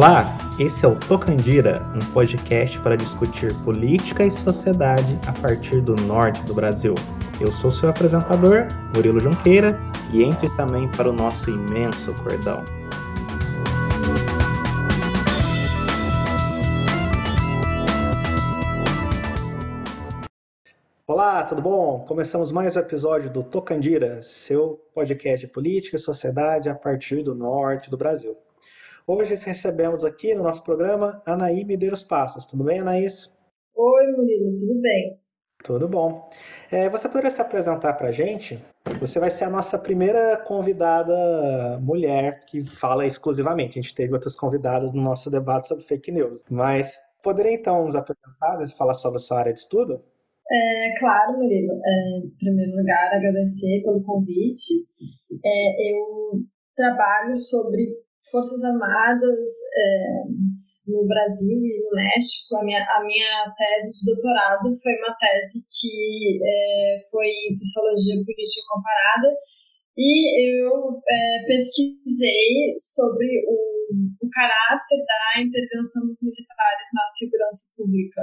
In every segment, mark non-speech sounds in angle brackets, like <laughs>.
Olá, esse é o Tocandira, um podcast para discutir política e sociedade a partir do norte do Brasil. Eu sou seu apresentador, Murilo Junqueira, e entre também para o nosso imenso cordão. Olá, tudo bom? Começamos mais um episódio do Tocandira, seu podcast de política e sociedade a partir do norte do Brasil. Hoje recebemos aqui no nosso programa Anaí Medeiros Passos. Tudo bem, Anaís? Oi, Murilo, tudo bem? Tudo bom. É, você poderia se apresentar para a gente? Você vai ser a nossa primeira convidada mulher que fala exclusivamente. A gente teve outras convidadas no nosso debate sobre fake news. Mas poderia então nos apresentar e falar sobre a sua área de estudo? É, claro, Murilo. É, em primeiro lugar, agradecer pelo convite. É, eu trabalho sobre Forças Armadas é, no Brasil e no México. A minha, a minha tese de doutorado foi uma tese que é, foi em Sociologia Política Comparada e eu é, pesquisei sobre o, o caráter da intervenção dos militares na segurança pública.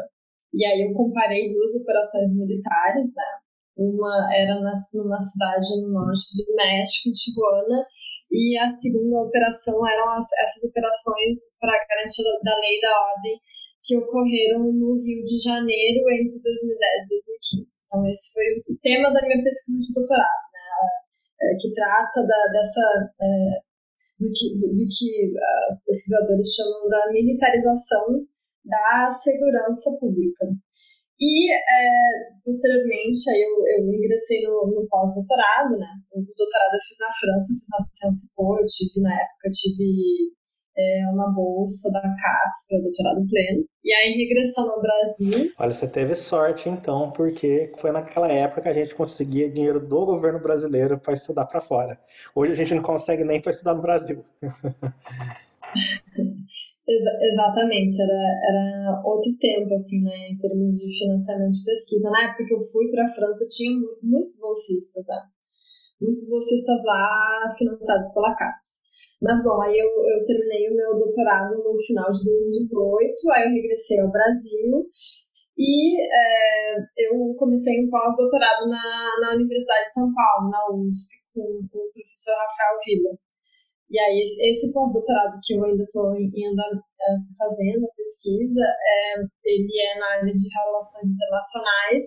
E aí eu comparei duas operações militares, né? Uma era na, numa cidade no norte do México, em Tijuana, e a segunda operação eram as, essas operações para garantia da, da lei e da ordem que ocorreram no Rio de Janeiro entre 2010 e 2015. Então, esse foi o tema da minha pesquisa de doutorado, né? É, que trata da, dessa. É, do, que, do, do que os pesquisadores chamam da militarização da segurança pública. E, é, posteriormente, aí eu, eu ingressei no, no pós-doutorado, né? O doutorado eu fiz na França, fiz na Sciences Po, eu tive, na época, tive é, uma bolsa da CAPES para doutorado pleno. E aí, regressando ao Brasil... Olha, você teve sorte, então, porque foi naquela época que a gente conseguia dinheiro do governo brasileiro para estudar para fora. Hoje a gente não consegue nem para estudar no Brasil. <laughs> Exa exatamente, era, era outro tempo, assim, né, em termos de financiamento de pesquisa. Na época que eu fui para a França, tinha muitos bolsistas, né? Muitos bolsistas lá financiados pela CAPES. Mas, bom, aí eu, eu terminei o meu doutorado no final de 2018, aí eu regressei ao Brasil e é, eu comecei um pós-doutorado na, na Universidade de São Paulo, na USP, com, com o professor Rafael Villa. E aí, esse pós-doutorado que eu ainda estou ainda uh, fazendo, a pesquisa, é, ele é na área de relações internacionais,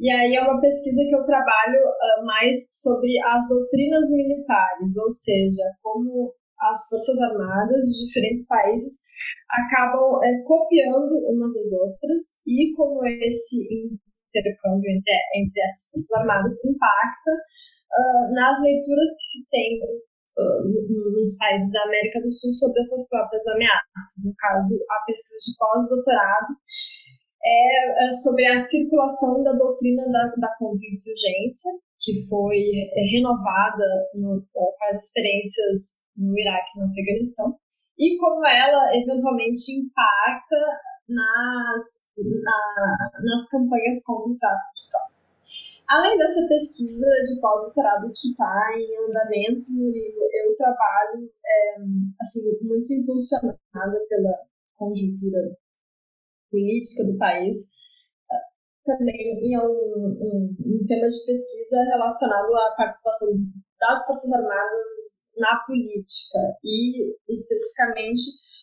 e aí é uma pesquisa que eu trabalho uh, mais sobre as doutrinas militares, ou seja, como as forças armadas de diferentes países acabam é, copiando umas às outras e como esse intercâmbio entre, entre essas forças armadas impacta uh, nas leituras que se tem nos países da América do Sul sobre as suas próprias ameaças. No caso, a pesquisa de pós-doutorado é, é sobre a circulação da doutrina da, da contra-insurgência, que foi é, renovada no, com as experiências no Iraque e no Afeganistão, e como ela eventualmente impacta nas, na, nas campanhas contra o tráfico de drogas. Além dessa pesquisa de pós-doutorado que está em andamento, eu trabalho é, assim, muito impulsionada pela conjuntura política do país, também em um, um, um, tema de pesquisa relacionado à participação das Forças Armadas na política e, especificamente,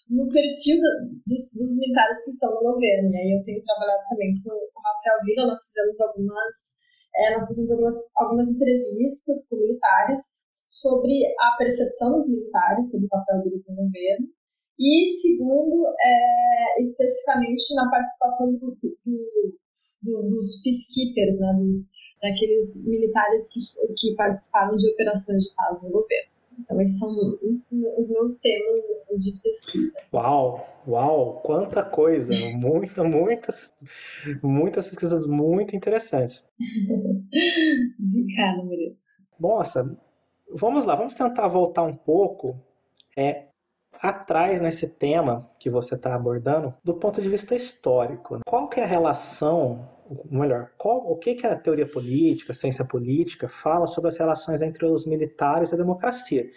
no perfil dos, dos, militares que estão no governo. E aí eu tenho trabalhado também com o Rafael Vila, nós fizemos algumas é, nós fizemos algumas, algumas entrevistas com militares sobre a percepção dos militares sobre o papel deles no governo e, segundo, é, especificamente na participação do, do, do, dos peacekeepers, né, dos, daqueles militares que, que participaram de operações de paz no governo. Então, esses são os, os meus temas de pesquisa. Uau, uau, quanta coisa! <laughs> Muita, muitas, muitas pesquisas muito interessantes. Obrigada, Murilo. Nossa, vamos lá, vamos tentar voltar um pouco é, atrás nesse tema que você está abordando do ponto de vista histórico. Qual que é a relação melhor, qual, o que, que a teoria política, a ciência política fala sobre as relações entre os militares e a democracia?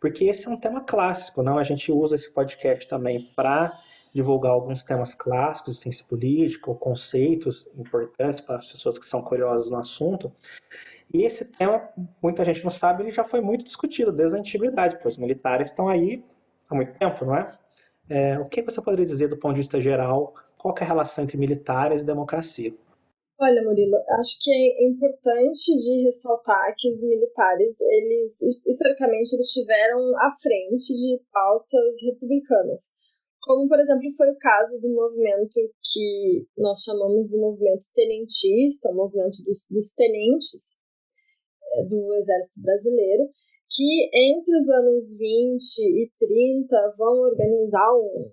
Porque esse é um tema clássico, não? A gente usa esse podcast também para divulgar alguns temas clássicos de ciência política, ou conceitos importantes para as pessoas que são curiosas no assunto. E esse tema, muita gente não sabe, ele já foi muito discutido desde a antiguidade, porque os militares estão aí há muito tempo, não é? é o que você poderia dizer do ponto de vista geral? Qual é a relação entre militares e democracia? Olha, Murilo, acho que é importante de ressaltar que os militares, eles historicamente eles estiveram à frente de pautas republicanas. Como, por exemplo, foi o caso do movimento que nós chamamos de movimento tenentista, o movimento dos, dos tenentes é, do Exército Brasileiro, que entre os anos 20 e 30 vão organizar um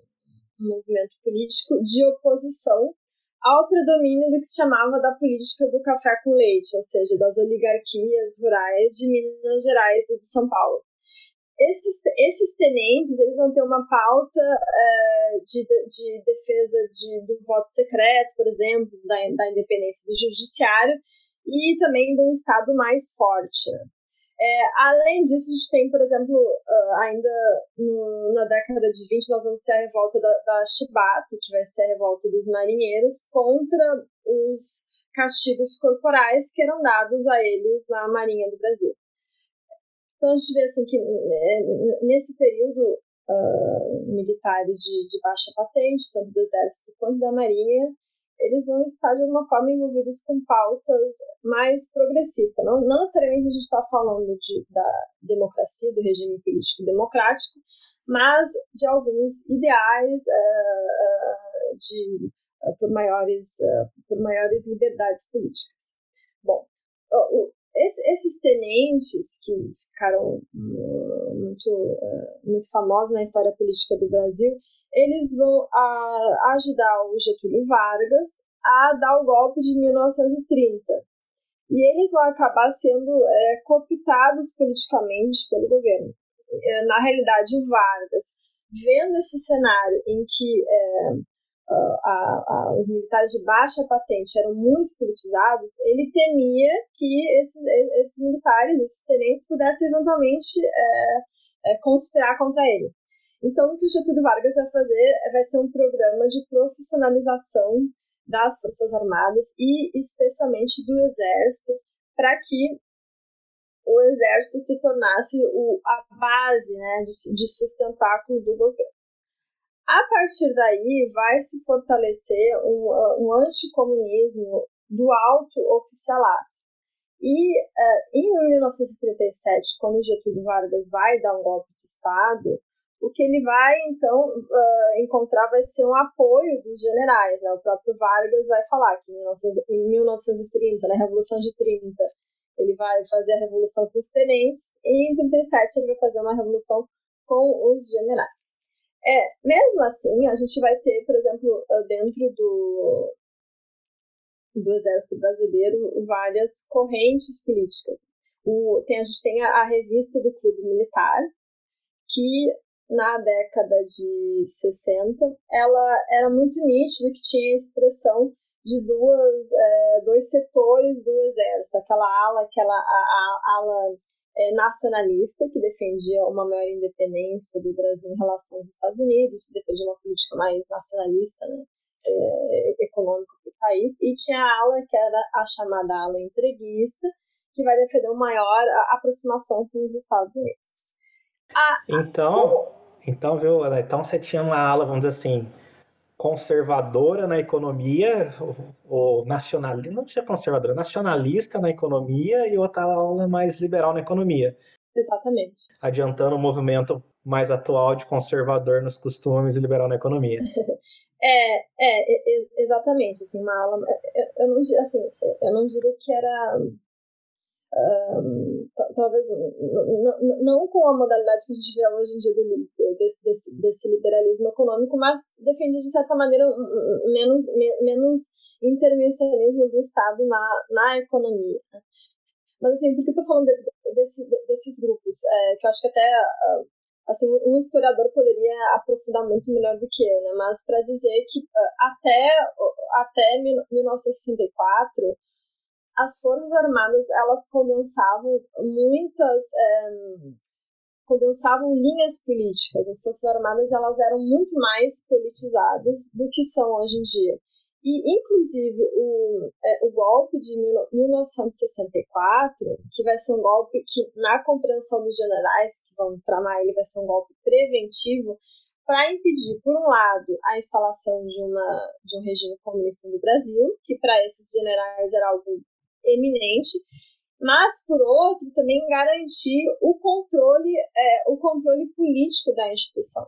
movimento político de oposição ao predomínio do que se chamava da política do café com leite, ou seja, das oligarquias rurais de Minas Gerais e de São Paulo. Esses, esses tenentes eles vão ter uma pauta é, de, de defesa de, do voto secreto, por exemplo, da, da independência do judiciário e também de um Estado mais forte. É, além disso, a gente tem, por exemplo, uh, ainda no, na década de 20, nós vamos ter a revolta da, da Chibata, que vai ser a revolta dos marinheiros, contra os castigos corporais que eram dados a eles na Marinha do Brasil. Então a gente vê assim que né, nesse período uh, militares de, de baixa patente, tanto do exército quanto da marinha, eles vão estar de alguma forma envolvidos com pautas mais progressistas. Não, não necessariamente a gente está falando de, da democracia, do regime político democrático, mas de alguns ideais uh, uh, de, uh, por, maiores, por maiores liberdades políticas. Bom, esses tenentes que ficaram muito, muito famosos na história política do Brasil, eles vão a, ajudar o Getúlio Vargas a dar o golpe de 1930. E eles vão acabar sendo é, cooptados politicamente pelo governo. É, na realidade, o Vargas, vendo esse cenário em que é, a, a, os militares de baixa patente eram muito politizados, ele temia que esses, esses militares, esses tenentes, pudessem eventualmente é, é, conspirar contra ele. Então, o que o Getúlio Vargas vai fazer vai ser um programa de profissionalização das Forças Armadas e especialmente do Exército, para que o Exército se tornasse o, a base né, de, de sustentáculo do governo. A partir daí, vai se fortalecer um, um anticomunismo do alto oficialato. E uh, em 1937, quando Getúlio Vargas vai dar um golpe de Estado, o que ele vai, então, uh, encontrar vai ser um apoio dos generais. Né? O próprio Vargas vai falar que em, 1930, na Revolução de 30, ele vai fazer a revolução com os tenentes, e em 37 ele vai fazer uma revolução com os generais. É, mesmo assim, a gente vai ter, por exemplo, dentro do, do Exército Brasileiro, várias correntes políticas. O, tem, a gente tem a, a revista do Clube Militar, que na década de 60, ela era muito nítida que tinha a expressão de duas, é, dois setores do exército, aquela ala, aquela a, a ala é, nacionalista que defendia uma maior independência do Brasil em relação aos Estados Unidos, que defendia uma política mais nacionalista, né, é, econômica para o país, e tinha a ala que era a chamada ala entreguista, que vai defender uma maior aproximação com os Estados Unidos. A, então, então, viu, então você tinha uma ala, vamos dizer assim, conservadora na economia, ou nacionalista, não tinha conservadora, nacionalista na economia e outra ala mais liberal na economia. Exatamente. Adiantando o movimento mais atual de conservador nos costumes e liberal na economia. <laughs> é, é, exatamente, assim, uma ala, eu, eu não, assim, eu não diria que era talvez não com a modalidade que a gente vê hoje em dia do, desse, desse, desse liberalismo econômico, mas defende de certa maneira menos, menos intervencionismo do Estado na, na economia. Mas assim, por que estou falando de, desse, desses grupos? É, que eu acho que até uh, assim, um historiador poderia aprofundar muito melhor do que eu, né? Mas para dizer que uh, até até 1964 as forças armadas elas condensavam muitas é, condensavam linhas políticas. As forças armadas elas eram muito mais politizadas do que são hoje em dia. E, inclusive, o, é, o golpe de 1964, que vai ser um golpe que, na compreensão dos generais que vão tramar ele, vai ser um golpe preventivo para impedir, por um lado, a instalação de, uma, de um regime comunista no Brasil, que para esses generais era algo eminente, mas, por outro, também garantir o controle, é, o controle político da instituição.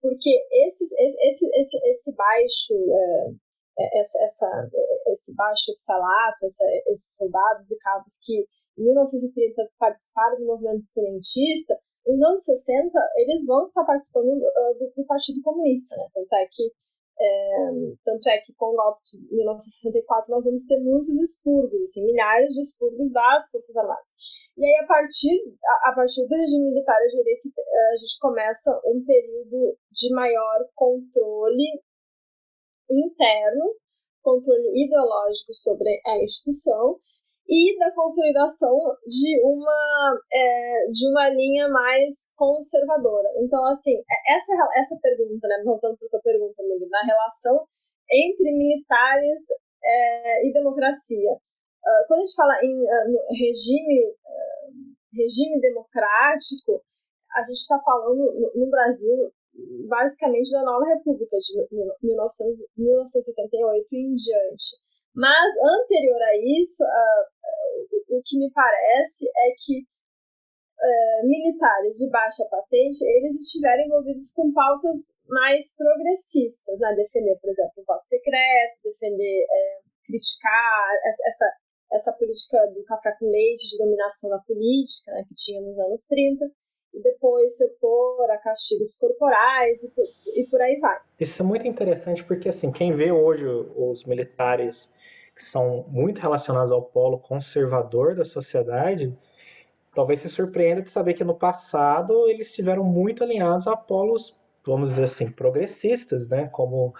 Porque esses, esse, esse, esse baixo é, é, essa, essa, esse baixo salato, essa, esses soldados e cabos que em 1930 participaram do movimento estudiantista, nos anos 60 eles vão estar participando uh, do, do, Partido Comunista, né? Tanto é que é, tanto é que com o golpe de 1964 nós vamos ter muitos expurgos, assim, milhares de expurgos das Forças Armadas. E aí, a partir, a, a partir do regime militar, eu diria que a gente começa um período de maior controle interno, controle ideológico sobre a instituição e da consolidação de uma é, de uma linha mais conservadora. Então, assim, é, essa essa pergunta, né, voltando para a tua pergunta, Mili, na relação entre militares é, e democracia. Uh, quando a gente fala em uh, regime uh, regime democrático, a gente está falando no, no Brasil basicamente da nova república de 1900, 1978 em diante. Mas anterior a isso, o que me parece é que uh, militares de baixa patente eles estiveram envolvidos com pautas mais progressistas, né? defender, por exemplo, o voto secreto, defender, é, criticar essa, essa política do café com leite, de dominação da política, né, que tinha nos anos 30 e depois se opor a castigos corporais e por, e por aí vai. Isso é muito interessante porque, assim, quem vê hoje os militares que são muito relacionados ao polo conservador da sociedade, talvez se surpreenda de saber que no passado eles estiveram muito alinhados a polos, vamos dizer assim, progressistas, né? Como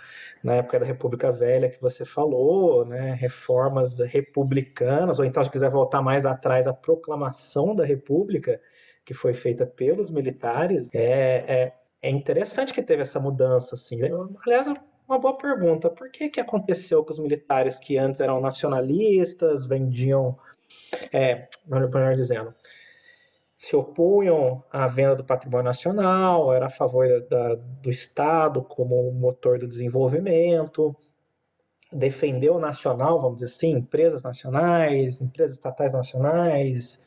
na época da República Velha que você falou, né? Reformas republicanas, ou então se quiser voltar mais atrás, a proclamação da República, que foi feita pelos militares, é, é, é interessante que teve essa mudança, assim. Aliás, uma boa pergunta. Por que, que aconteceu com os militares que antes eram nacionalistas, vendiam, é, melhor dizendo, se opunham à venda do patrimônio nacional, era a favor da, do Estado como motor do desenvolvimento, defendeu o nacional, vamos dizer assim, empresas nacionais, empresas estatais nacionais,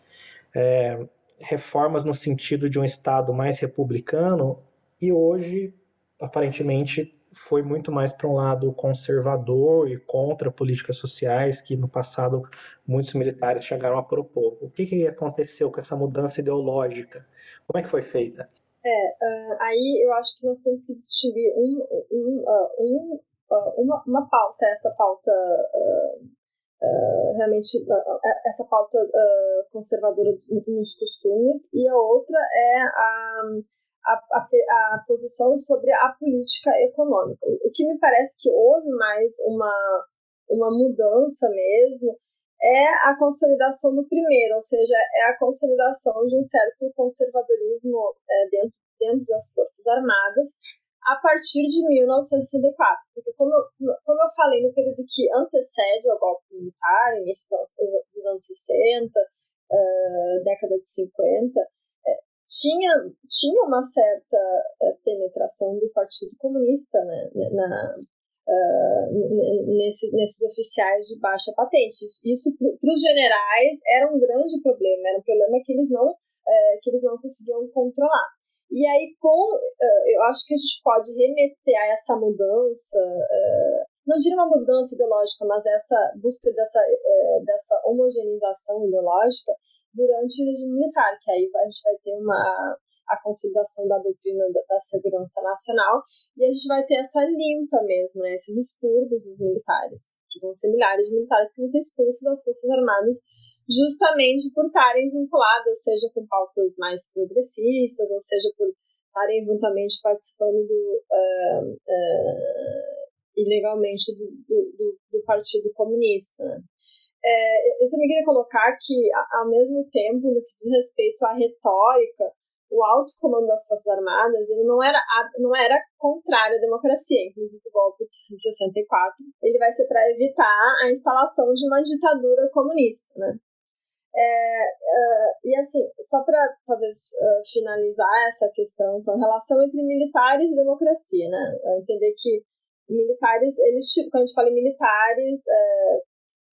é, reformas no sentido de um Estado mais republicano, e hoje, aparentemente, foi muito mais para um lado conservador e contra políticas sociais que no passado muitos militares chegaram a propor. O que, que aconteceu com essa mudança ideológica? Como é que foi feita? É, uh, aí eu acho que nós temos que distinguir um, um, uh, um, uh, uma, uma pauta, essa pauta uh, realmente uh, essa pauta uh, conservadora nos costumes e a outra é a, a, a, a, posição sobre a política econômica. O que me parece que houve mais uma, uma mudança mesmo é a consolidação do primeiro, ou seja, é a consolidação de um certo conservadorismo é, dentro, dentro das Forças Armadas, a partir de 1964. Porque, como eu, como eu falei, no período que antecede ao golpe militar, início dos anos 60, uh, década de 50, uh, tinha, tinha uma certa uh, penetração do Partido Comunista né, na, uh, nesses, nesses oficiais de baixa patente. Isso, isso para os generais era um grande problema, era um problema que eles não, uh, que eles não conseguiam controlar. E aí, com, eh, eu acho que a gente pode remeter a essa mudança, eh, não diria uma mudança ideológica, mas essa busca dessa, eh, dessa homogeneização ideológica durante o regime militar, que aí a gente vai ter uma, a consolidação da doutrina da, segurança nacional e a gente vai ter essa limpa mesmo, né, esses expurgos dos militares, que vão ser milhares de militares que vão ser expulsos das Forças Armadas justamente por estarem vinculadas, seja com pautas mais progressistas, ou seja por estarem eventualmente participando do, uh, uh, ilegalmente do, do, do, Partido Comunista. Né? É, eu também queria colocar que, ao mesmo tempo, no que diz respeito à retórica, o alto comando das Forças Armadas ele não era, não era contrário à democracia, inclusive o golpe de 64, ele vai ser para evitar a instalação de uma ditadura comunista, né? É, uh, e assim, só para talvez uh, finalizar essa questão, então, relação entre militares e democracia, né? Entender que militares, eles, quando a gente fala em militares, é,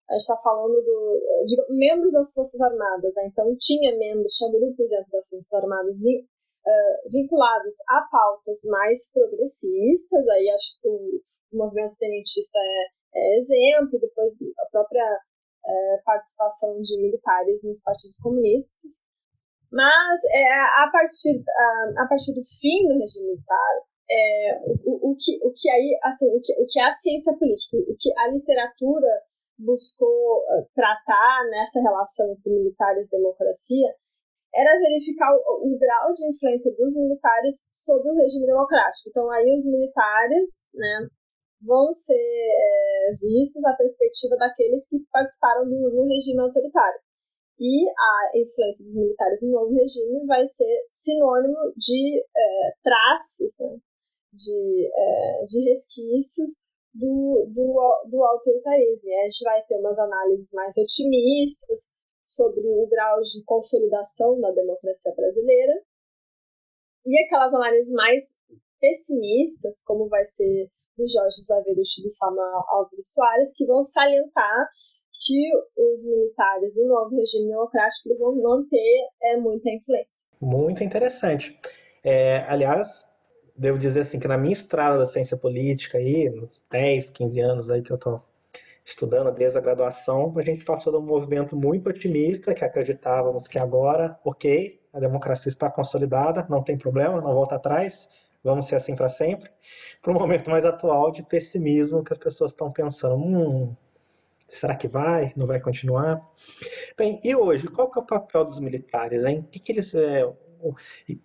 a gente está falando do, de membros das Forças Armadas, né? Então, tinha membros, tinha grupos dentro das Forças Armadas vin, uh, vinculados a pautas mais progressistas, aí acho que o, o movimento tenentista é, é exemplo, depois a própria uh, participação de militares nos partidos comunistas. Mas é, a, partir, a, a partir do fim do regime militar, é, o, o, que, o que aí, assim, o que, o que é a ciência política, o que a literatura buscou eh, tratar nessa relação entre militares e democracia era verificar o, o, grau de influência dos militares sobre o regime democrático. Então, aí os militares né, vão ser é, vistos a perspectiva daqueles que participaram do, do, regime autoritário. E a influência dos militares no novo regime vai ser sinônimo de é, traços, né, de, é, de resquícios do, do, do autoritarismo. A gente vai ter umas análises mais otimistas sobre o grau de consolidação da democracia brasileira e aquelas análises mais pessimistas, como vai ser do Jorge Zaverucci e do Samuel Álvares Soares, que vão salientar que os militares do novo regime democrático eles vão manter é, muita influência. Muito interessante. É, aliás, devo dizer assim que na minha estrada da ciência política aí, nos 10, 15 anos aí que eu estou estudando desde a graduação, a gente passou de um movimento muito otimista, que acreditávamos que agora, ok, a democracia está consolidada, não tem problema, não volta atrás, vamos ser assim para sempre, para um momento mais atual de pessimismo, que as pessoas estão pensando, hum, será que vai, não vai continuar? Bem, e hoje, qual que é o papel dos militares, hein? O que, que eles... É,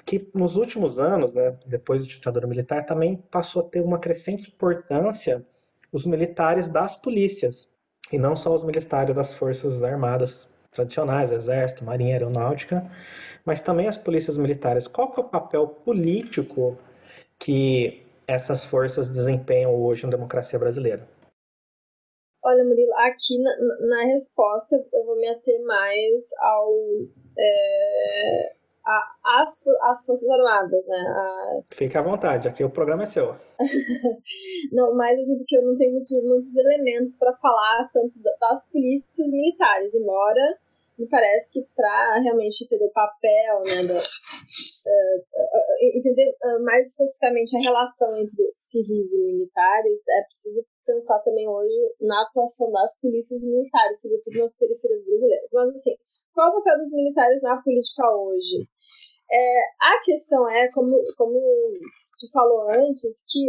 que nos últimos anos, né, depois da ditadura militar, também passou a ter uma crescente importância os militares das polícias, e não só os militares das forças armadas tradicionais, exército, marinha, aeronáutica, mas também as polícias militares. Qual é o papel político que essas forças desempenham hoje na democracia brasileira? Olha, Murilo, aqui na, na resposta eu vou me ater mais ao, é, a, as, as Forças Armadas, né? A... Fique à vontade, aqui o programa é seu. <laughs> não, mas assim, porque eu não tenho muito, muitos elementos para falar tanto das polícias militares, embora me parece que para realmente entender o papel, né, da, uh, uh, entender mais especificamente a relação entre civis e militares, é preciso pensar também hoje na atuação das polícias militares, sobretudo nas periferias brasileiras. Mas assim, qual o papel dos militares na política hoje? É, a questão é, como, como tu falou antes, que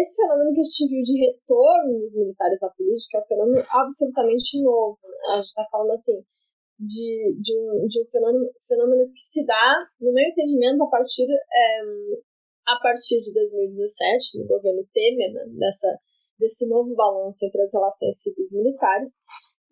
esse fenômeno que a gente viu de retorno dos militares à política é um fenômeno absolutamente novo. Né? A gente está falando assim de, de, um, de um fenômeno, fenômeno que se dá, no meu entendimento, a partir, é, a partir de 2017, no governo Temer, né? Dessa, desse novo balanço entre as relações civis e militares,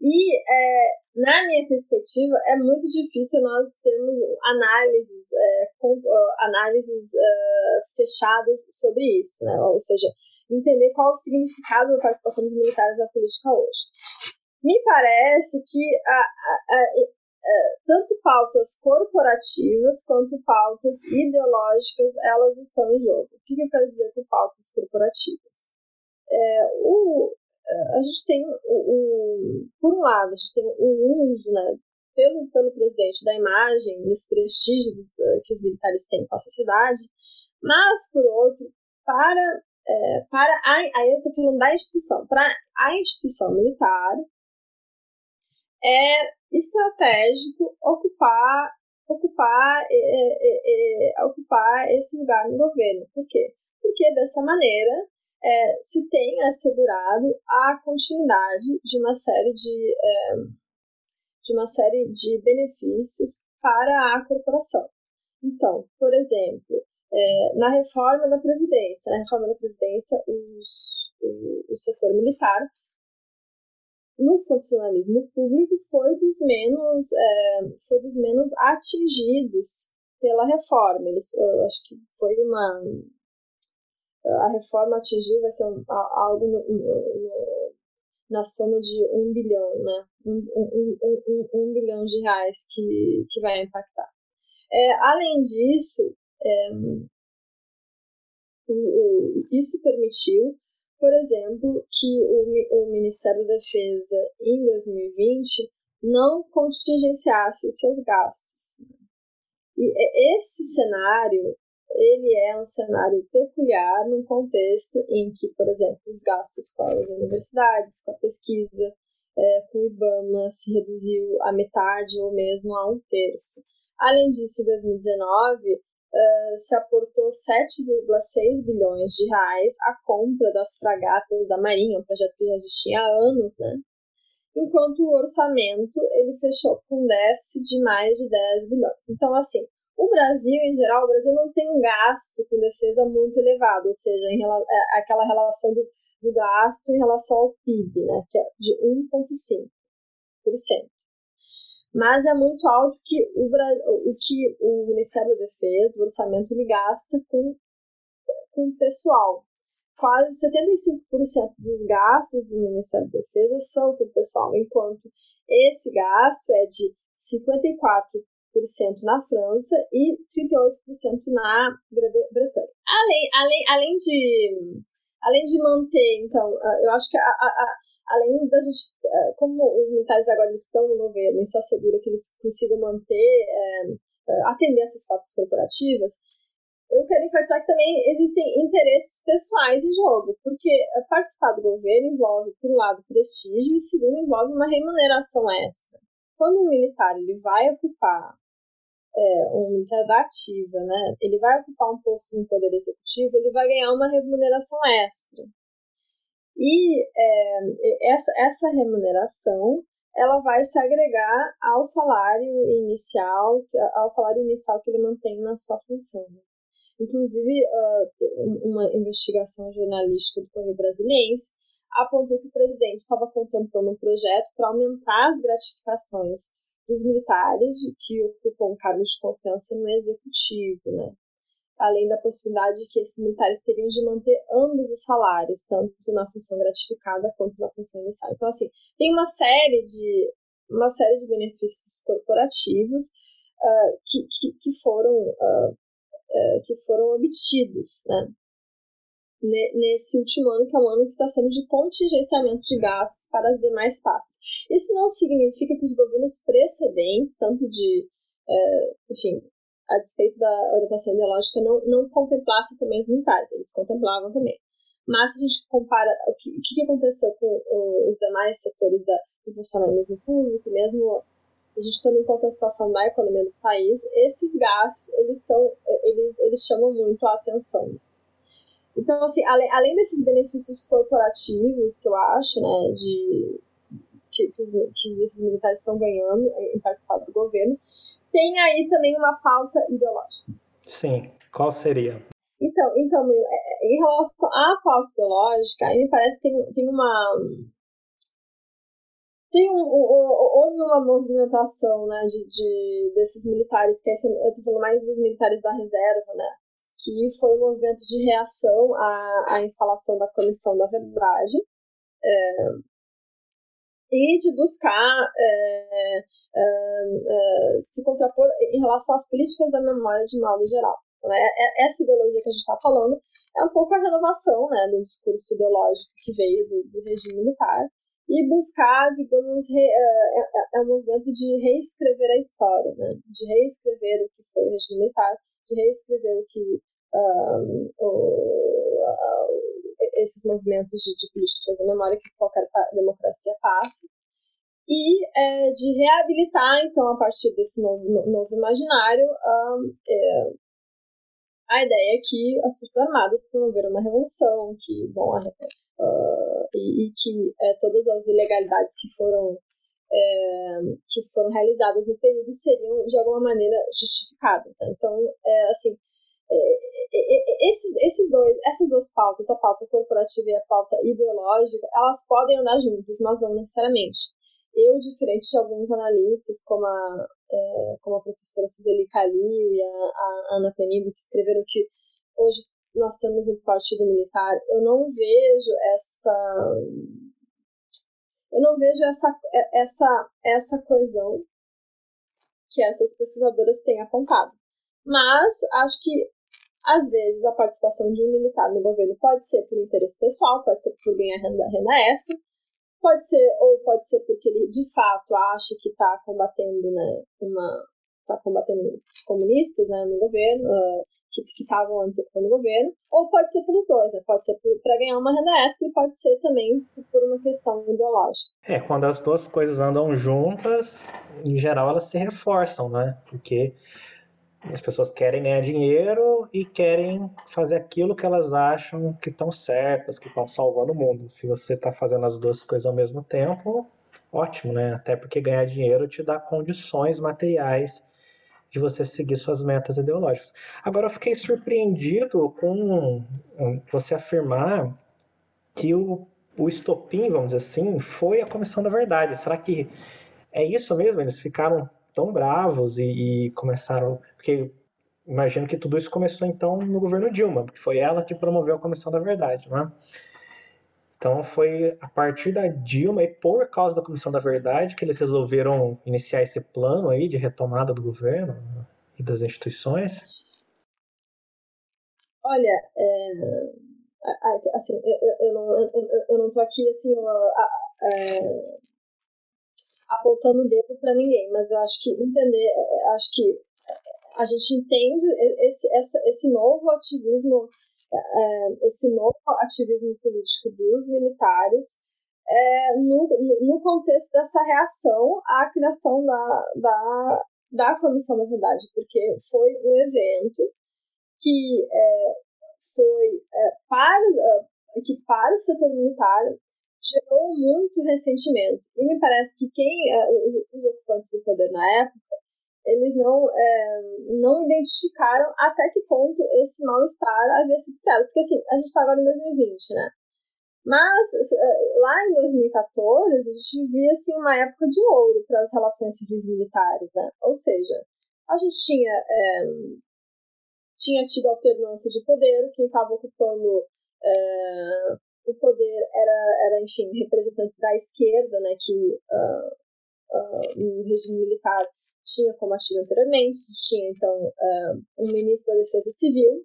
e, é, na minha perspectiva, é muito difícil nós termos análises, é, com, análises uh, fechadas sobre isso, né? ou seja, entender qual o significado da participação dos militares na política hoje. Me parece que a, a, a, tanto pautas corporativas quanto pautas ideológicas elas estão em jogo. O que, eu quero dizer com pautas corporativas? É, o, a gente tem o, o, por um lado, a gente tem o uso, né, pelo, pelo presidente da imagem, desse prestígio dos, que os militares têm com a sociedade, mas, por outro, para, é, para a, aí eu estou falando da instituição, para a instituição militar, é estratégico ocupar ocupar, é, é, ocupar esse lugar no governo. Por quê? Porque dessa maneira é, se tem assegurado a continuidade de uma série de, é, de uma série de benefícios para a corporação. Então, por exemplo, É, na reforma da Previdência, na reforma da Previdência, os, o, o setor militar no funcionalismo público foi dos menos é, foi dos menos atingidos pela reforma. Eles, eu acho que foi uma a reforma atingiu vai ser um, algo no, no, na soma de um bilhão, né? Um, um, um, bilhão de reais que, que vai impactar. É, além disso, é, o, o, isso permitiu por exemplo, que o, o Ministério da Defesa, em 2020, não contingenciasse os seus gastos. E esse cenário, ele é um cenário peculiar num contexto em que, por exemplo, os gastos com as universidades, com a pesquisa, é, com o IBAMA se reduziu a metade ou mesmo a um terço. Além disso, em 2019, uh, se aportou 7,6 bilhões de reais à compra das fragatas da Marinha, um projeto que já existia há anos, né? Enquanto o orçamento ele fechou com um déficit de mais de 10 bilhões. Então, assim, o Brasil, em geral, o Brasil não tem um gasto com defesa muito elevado, ou seja, em rela é, aquela relação do, do gasto em relação ao PIB, né, que é de 1,5% mas é muito alto que o, o que o Ministério da Defesa, o orçamento, ele gasta com, com pessoal. Quase 75% dos gastos do Ministério da Defesa são com pessoal, enquanto esse gasto é de 54% na França e 38% na Grã-Bretanha. Além, além, além, de, além de manter, então, eu acho que a, a, além da gente, é, como os militares agora estão no governo, isso assegura que eles consigam manter, é, é, atender essas pautas corporativas, eu quero enfatizar que também existem interesses pessoais em jogo, porque participar do governo envolve, por um lado, prestígio e, segundo, envolve uma remuneração extra. Quando um militar ele vai ocupar é, um militar da ativa, né, ele vai ocupar um posto no poder executivo, ele vai ganhar uma remuneração extra. E é, essa, essa remuneração ela vai se agregar ao salário inicial, ao salário inicial que ele mantém na sua função. Inclusive, uh, uma investigação jornalística do Correio Brasiliense apontou que o presidente estava contemplando um projeto para aumentar as gratificações dos militares que ocupam cargos de confiança no executivo, né? além da possibilidade de que esses militares teriam de manter ambos os salários, tanto na função gratificada quanto na função inicial. Então, assim, tem uma série de, uma série de benefícios corporativos uh, que, que, que, foram, uh, uh, que foram obtidos, né? Nesse último ano, que é um ano que está sendo de contingenciamento de gastos para as demais pastas. Isso não significa que os governos precedentes, tanto de, eh, enfim, a despeito da orientação ideológica, não, não contemplasse também os militares, eles contemplavam também. Mas se a gente compara o que, o que aconteceu com os demais setores da, do funcionalismo público, mesmo a gente tendo em conta a situação da economia do país, esses gastos, eles são, eles, eles chamam muito a atenção. Então, assim, além, além desses benefícios corporativos que eu acho, né, de que, que, os, que esses militares estão ganhando em participar do governo, tem aí também uma pauta ideológica. Sim, qual seria? Então, então é, em relação à pauta ideológica, aí me parece que tem, tem uma. Tem um, houve uma movimentação né, de, de desses militares, que é eu estou falando mais dos militares da reserva, né, que foi um movimento de reação à, à instalação da Comissão da Verdade, é, e de buscar é, uh, se contrapor em relação às políticas da memória de modo geral. Então, é, é, essa ideologia que a gente está falando é um pouco a renovação né, do discurso ideológico que veio do, do regime militar e buscar, digamos, re, é, é, é, um movimento de reescrever a história, né, de reescrever o que foi o regime militar, de reescrever o que o, esses movimentos de, de políticas da memória que qualquer democracia passa e é, de reabilitar, então, a partir desse novo, novo imaginário, um, é, a ideia é que as Forças Armadas promoveram uma revolução, que, bom, uh, e, e, que todas as ilegalidades que foram, que foram realizadas no período seriam, de alguma maneira, justificadas. Né? Então, assim, esses, esses dois, essas duas pautas, a pauta corporativa e a pauta ideológica, elas podem andar juntas, mas não necessariamente. Eu, diferente de alguns analistas, como a, é, como a professora Suzeli Calil e a, a Ana Penido, que escreveram que hoje nós temos um partido militar, eu não vejo essa eu não vejo essa, essa, essa coesão que essas pesquisadoras têm apontado. Mas acho que, às vezes, a participação de um militar no governo pode ser por interesse pessoal, pode ser por ganhar renda, renda extra, pode ser, ou pode ser porque ele de fato acha que está combatendo, né, uma, está combatendo os comunistas, né, no governo, uh, que estavam antes ocupando o governo, ou pode ser pelos dois, né? Pode ser para ganhar uma renda extra e pode ser também por uma questão ideológica. É, quando as duas coisas andam juntas, em geral elas se reforçam, né? Porque as pessoas querem ganhar dinheiro e querem fazer aquilo que elas acham que estão certas, que estão salvando o mundo. Se você está fazendo as duas coisas ao mesmo tempo, ótimo, né? Até porque ganhar dinheiro te dá condições materiais de você seguir suas metas ideológicas. Agora, eu fiquei surpreendido com você afirmar que o, o estopim, vamos dizer assim, foi a Comissão da Verdade. Será que é isso mesmo? Eles ficaram tão bravos e, e começaram. Porque imagino que tudo isso começou então no governo Dilma, porque foi ela que promoveu a Comissão da Verdade, não é? Então foi a partir da Dilma e por causa da Comissão da Verdade que eles resolveram iniciar esse plano aí de retomada do governo e das instituições? Olha, é, assim, eu, eu, não, eu, eu não tô aqui assim é, apontando o dedo para ninguém, mas eu acho que entender, é, acho que a gente entende esse, esse, esse novo ativismo é, esse novo ativismo político dos militares é, no, no contexto dessa reação à criação da, da, da Comissão da Verdade, porque foi um evento que é, foi é, para, é, que para o setor militar gerou muito ressentimento. E me parece que quem é, os, os ocupantes do poder na época eles não, é, não identificaram até que ponto esse mal-estar havia sido criado. Porque, assim, a gente está agora em 2020, né? Mas, é, lá em 2014, a gente vivia, assim, uma época de ouro para as relações civis militares, né? Ou seja, a gente tinha, é, tinha tido alternância de poder, quem estava ocupando é, o poder era, era, enfim, representantes da esquerda, né, que uh, uh, no regime militar tinha combatido anteriormente, tinha então uh, um ministro da Defesa Civil,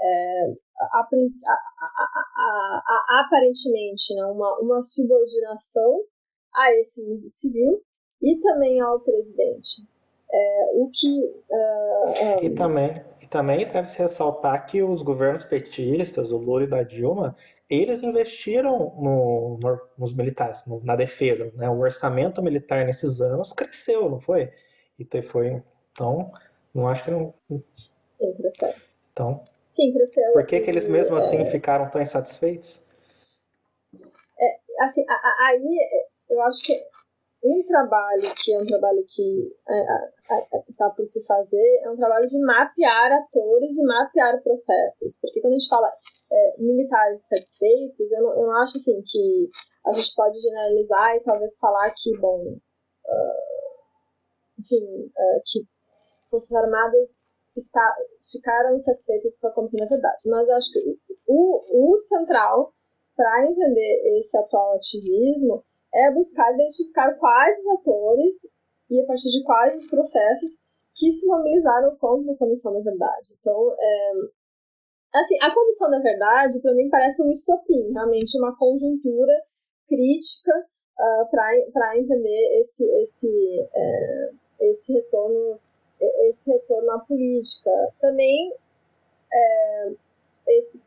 uh, a, a, a, aparentemente né, uma, uma subordinação a esse ministro civil e também ao presidente. É, o que. Uh, e, também, e também deve-se ressaltar que os governos petistas, o Lula e da Dilma, eles investiram no, no, nos militares, no, na defesa. Né? O orçamento militar nesses anos cresceu, não foi? E foi. Então, não acho que não. Sim, cresceu. Então. Sim, cresceu. Por que, que eles mesmo assim é... ficaram tão insatisfeitos? É, assim, aí eu acho que um trabalho que é um trabalho que está por se fazer é um trabalho de mapear atores e mapear processos. Porque quando a gente fala é, militares satisfeitos, eu não, eu não acho assim que a gente pode generalizar e talvez falar que, bom, uh, enfim, uh, que Forças Armadas está, ficaram insatisfeitas com a comissão da verdade. Mas acho que o, o central para entender esse atual ativismo é buscar identificar quais os atores e a partir de quais os processos que se mobilizaram contra a Comissão da Verdade. Então, é, assim, a Comissão da Verdade, para mim, parece um estopim, realmente uma conjuntura crítica uh, ah, para entender esse, esse, é, esse retorno esse retorno à política. Também é, esse,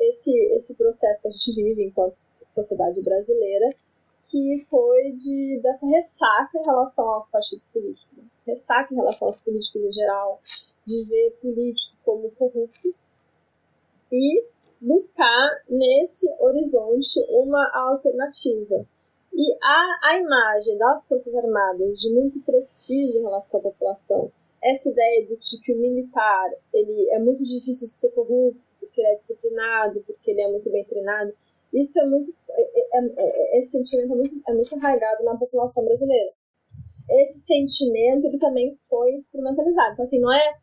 esse, esse processo que a gente vive enquanto sociedade brasileira, que foi de, dessa ressaca em relação aos partidos políticos. Né? Ressaca em relação aos políticos em geral, de ver político como corrupto e buscar nesse horizonte uma alternativa. E a, a imagem das Forças Armadas de muito prestígio em relação à população essa ideia de que o militar ele é muito difícil de ser corrupto, porque ele é disciplinado, porque ele é muito bem treinado, isso é muito. É, é, é, é, esse sentimento é muito, é muito arraigado na população brasileira. Esse sentimento ele também foi instrumentalizado. Então, assim, não é.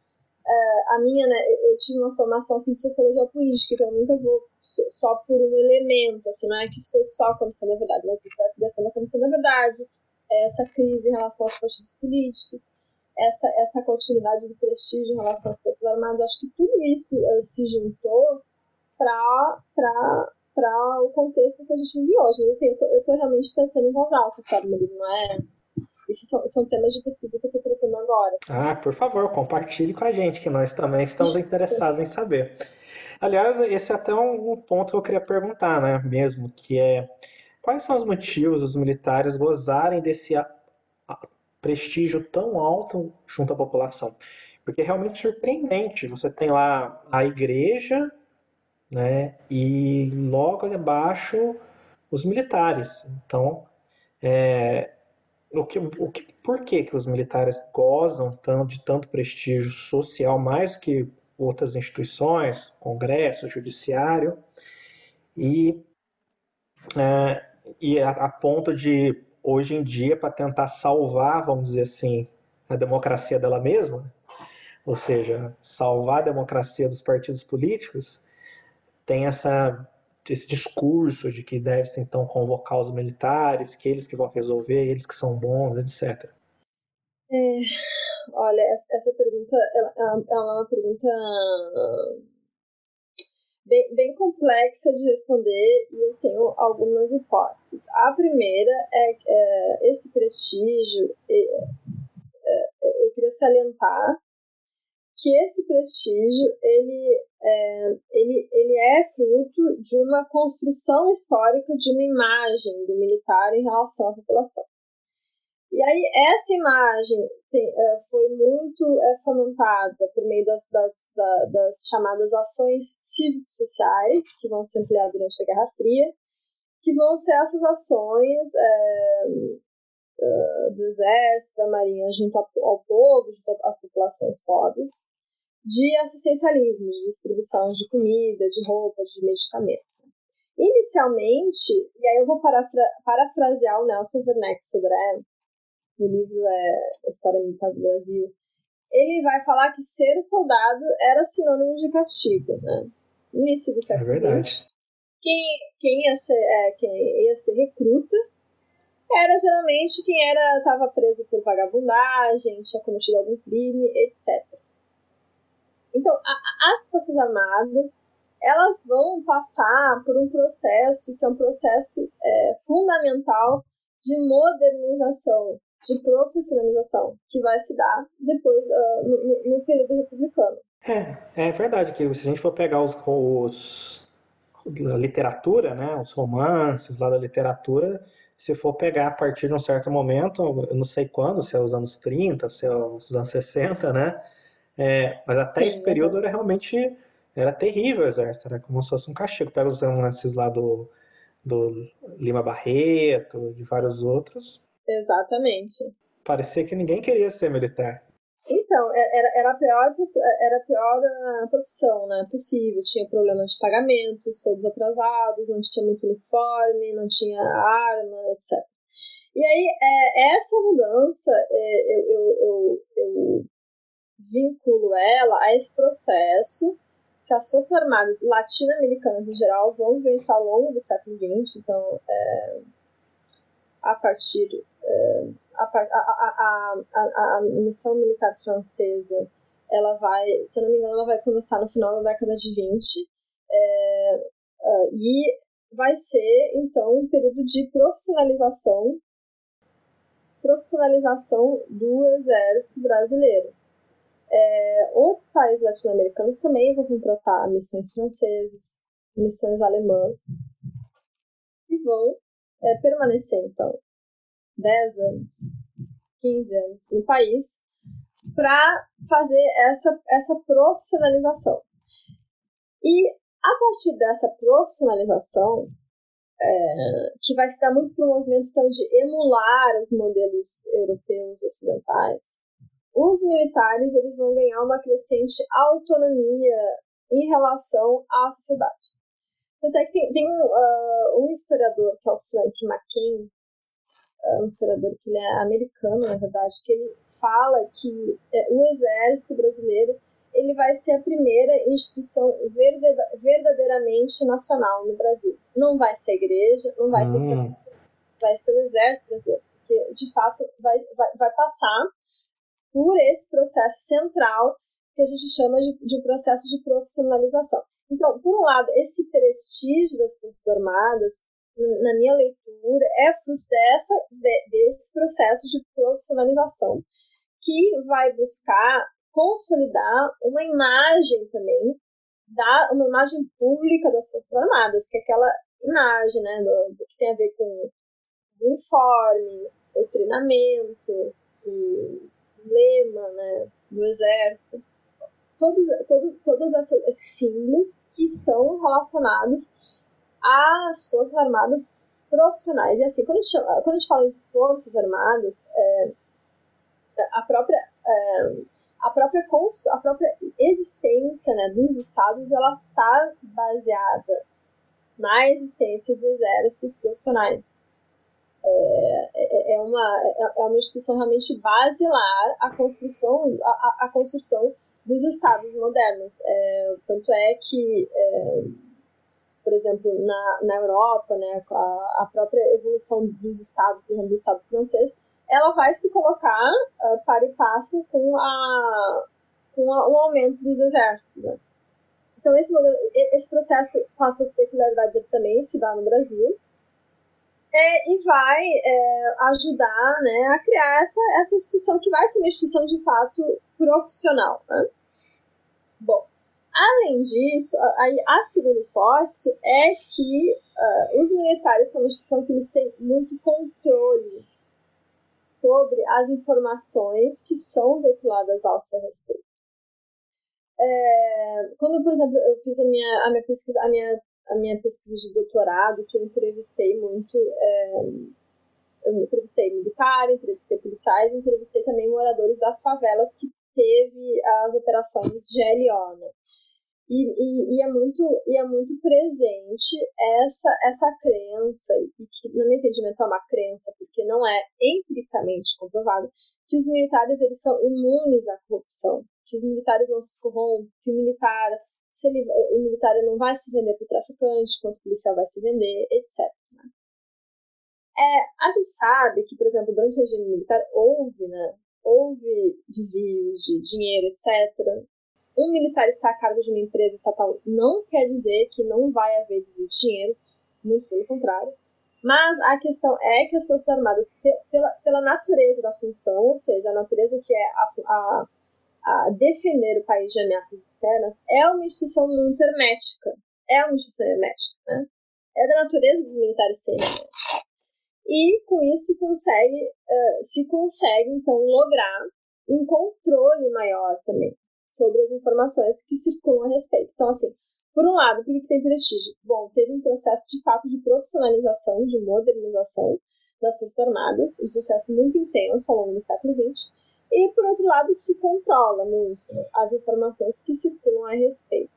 Uh, a minha, né, eu tive uma formação assim, de sociologia política, então eu nunca vou só por um elemento, assim, não é que isso foi só a Comissão da Verdade, mas a criação da Comissão da Verdade, essa crise em relação aos partidos políticos, essa, essa continuidade do prestígio em relação às Forças Armadas, acho que tudo isso uh, se juntou para o contexto que a gente vive hoje. Mas assim, eu tô, eu tô realmente pensando em voz alta, sabe? Não é. Isso são, são temas de pesquisa que eu tô tratando agora. Sabe? Ah, por favor, compartilhe com a gente, que nós também estamos interessados em saber. Aliás, esse é até um, ponto que eu queria perguntar, né, mesmo, que é quais são os motivos dos militares gozarem desse prestígio tão alto junto à população? Porque é realmente surpreendente. Você tem lá a igreja né? E logo abaixo os militares. Então, é, o que, o que, por que, que os militares gozam tanto, de tanto prestígio social mais que outras instituições, Congresso, Judiciário, e, é, e a, a ponto de, hoje em dia, para tentar salvar, vamos dizer assim, a democracia dela mesma, ou seja, salvar a democracia dos partidos políticos, tem essa, esse discurso de que deve-se então convocar os militares, que eles que vão resolver, eles que são bons, etc. É, olha, essa pergunta ela, ela é uma pergunta bem, bem complexa de responder e eu tenho algumas hipóteses. A primeira é, é esse prestígio, é, é, eu queria salientar que esse prestígio ele é, ele, ele é fruto de uma construção histórica de uma imagem do militar em relação à população. E aí essa imagem tem, é, foi muito é, fomentada por meio das, das, da, das chamadas ações cívico-sociais, que vão se ampliar durante a Guerra Fria, que vão ser essas ações é, é do Exército, da Marinha, junto ao povo, junto às populações pobres, de assistencialismo, de distribuição de comida, de roupa, de medicamento. Inicialmente, e aí eu vou parafra parafrasear o Nelson Werneck Sodré, no livro é História Militar do Brasil, ele vai falar que ser soldado era sinônimo de castigo, né? No início do século XX. É verdade. Quem, quem, ia ser, é, quem ia ser recruta era geralmente quem era estava preso por vagabundagem, tinha cometido algum crime, etc. Então, a, as Forças Armadas, elas vão passar por um processo que é um processo é, fundamental de modernização, de profissionalização, que vai se dar depois uh, no, no, período republicano. É, é verdade que se a gente for pegar os, os a literatura, né, os romances lá da literatura, se for pegar a partir de um certo momento, eu não sei quando, se é os anos 30, se é os anos 60, né, é, mas até Sim, esse período era realmente era terrível o exército, era como se fosse um castigo. Pega os lances lá do, do Lima Barreto, de vários outros. Exatamente. Parecia que ninguém queria ser militar. Então, é, era, era, a pior, era a pior ah, profissão né, possível. Tinha problemas de pagamento, soldos atrasados, não tinha muito uniforme, não tinha arma, etc. E aí, é, essa mudança, é, eu, eu, eu, eu vinculo ela a esse processo que as Forças Armadas latino-americanas em geral vão vencer ao longo do século XX. Então, é, a partir. É, a, a, a, a, missão militar francesa, ela vai, se eu não me engano, ela vai começar no final da década de 20. É, é, e vai ser, então, um período de profissionalização profissionalização do exército brasileiro. É, outros países latino-americanos também vão contratar missões francesas, missões alemãs, e vão é, permanecer, então, 10 anos, 15 anos no país, para fazer essa, essa profissionalização. E a partir dessa profissionalização, é, que vai se dar muito para o movimento então, de emular os modelos europeus ocidentais, os militares eles vão ganhar uma crescente autonomia em relação à sociedade. Até que tem, tem um, uh, um, historiador, que é o Frank McCain, uh, um historiador que ele é americano, na verdade, que ele fala que uh, o exército brasileiro ele vai ser a primeira instituição verdadeiramente nacional no Brasil. Não vai ser a igreja, não vai hum. ser os partidos, vai ser o exército brasileiro, que de fato vai, vai, vai passar por esse processo central que a gente chama de, de um processo de profissionalização. Então, por um lado, esse prestígio das Forças Armadas, na minha leitura, é fruto dessa, de, desse processo de profissionalização, que vai buscar consolidar uma imagem também, da, uma imagem pública das Forças Armadas, que é aquela imagem né, do, que tem a ver com o uniforme, o treinamento, lema né, do exército todos, todo, todos esses símbolos que estão relacionados às Forças Armadas profissionais. E assim, quando a gente, quando a gente fala em Forças Armadas, é, a própria. É, a própria, a própria existência né, dos estados ela está baseada na existência de exércitos profissionais. É, é, é uma, é, é uma instituição realmente basilar a construção, a, a construção dos estados modernos. É, tanto é que, é, por exemplo, na, na Europa, né, a, a própria evolução dos estados, por exemplo, do estado francês, ela vai se colocar uh, para e passo com, a, com a, o aumento dos exércitos. Né? Então, esse, modelo, esse processo, com as suas peculiaridades, ele também se dá no Brasil. É, e vai é, ajudar né, a criar essa, essa instituição que vai ser uma instituição de fato profissional. Né? Bom, além disso, a, a segunda hipótese é que uh, os militares são uma instituição que eles têm muito controle sobre as informações que são veiculadas ao seu respeito. É, quando, por exemplo, eu fiz a minha, a minha pesquisa, a minha, a minha pesquisa de doutorado, que eu entrevistei muito, é, eu entrevistei militar, entrevistei policiais, entrevistei também moradores das favelas que teve as operações de né? E, e, e, é muito, e é muito presente essa, essa crença, e que, no meu entendimento, é uma crença, porque não é empiricamente comprovado, que os militares eles são imunes à corrupção, que os militares não se corrompem, que o militar, se ele, o militar não vai se vender para o traficante, enquanto o policial vai se vender, etc. Né? É, a gente sabe que, por exemplo, durante o regime militar houve né, houve desvios de dinheiro, etc. Um militar está a cargo de uma empresa estatal não quer dizer que não vai haver desvio de dinheiro, muito pelo contrário. Mas a questão é que as Forças Armadas, pela, pela natureza da função, ou seja, a natureza que é a, a, a defender o país de ameaças externas, é uma instituição muito hermética. É uma instituição hermética, né? É da natureza dos militares serem e com isso consegue, uh, se consegue então lograr um controle maior também sobre as informações que circulam a respeito. Então, assim, por um lado, por que tem prestígio? Bom, teve um processo de fato de profissionalização, de modernização das Forças Armadas, um processo muito intenso ao longo do século XX, e por outro lado, se controla muito as informações que circulam a respeito.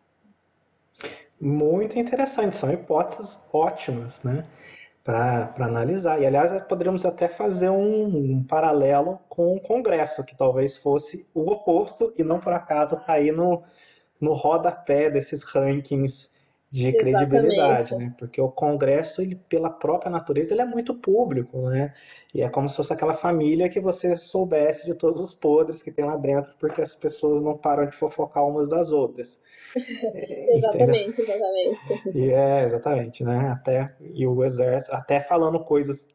Muito interessante, são hipóteses ótimas, né? para analisar. E, aliás, poderíamos até fazer um, um, paralelo com o Congresso, que talvez fosse o oposto e não por acaso está aí no, no rodapé desses rankings de Exatamente. credibilidade, né? Porque o Congresso, ele, pela própria natureza, ele é muito público, né? E é como se fosse aquela família que você soubesse de todos os podres que tem lá dentro, porque as pessoas não param de fofocar umas das outras. <laughs> exatamente, exatamente. E é, exatamente, né? Até, e o exército, até falando coisas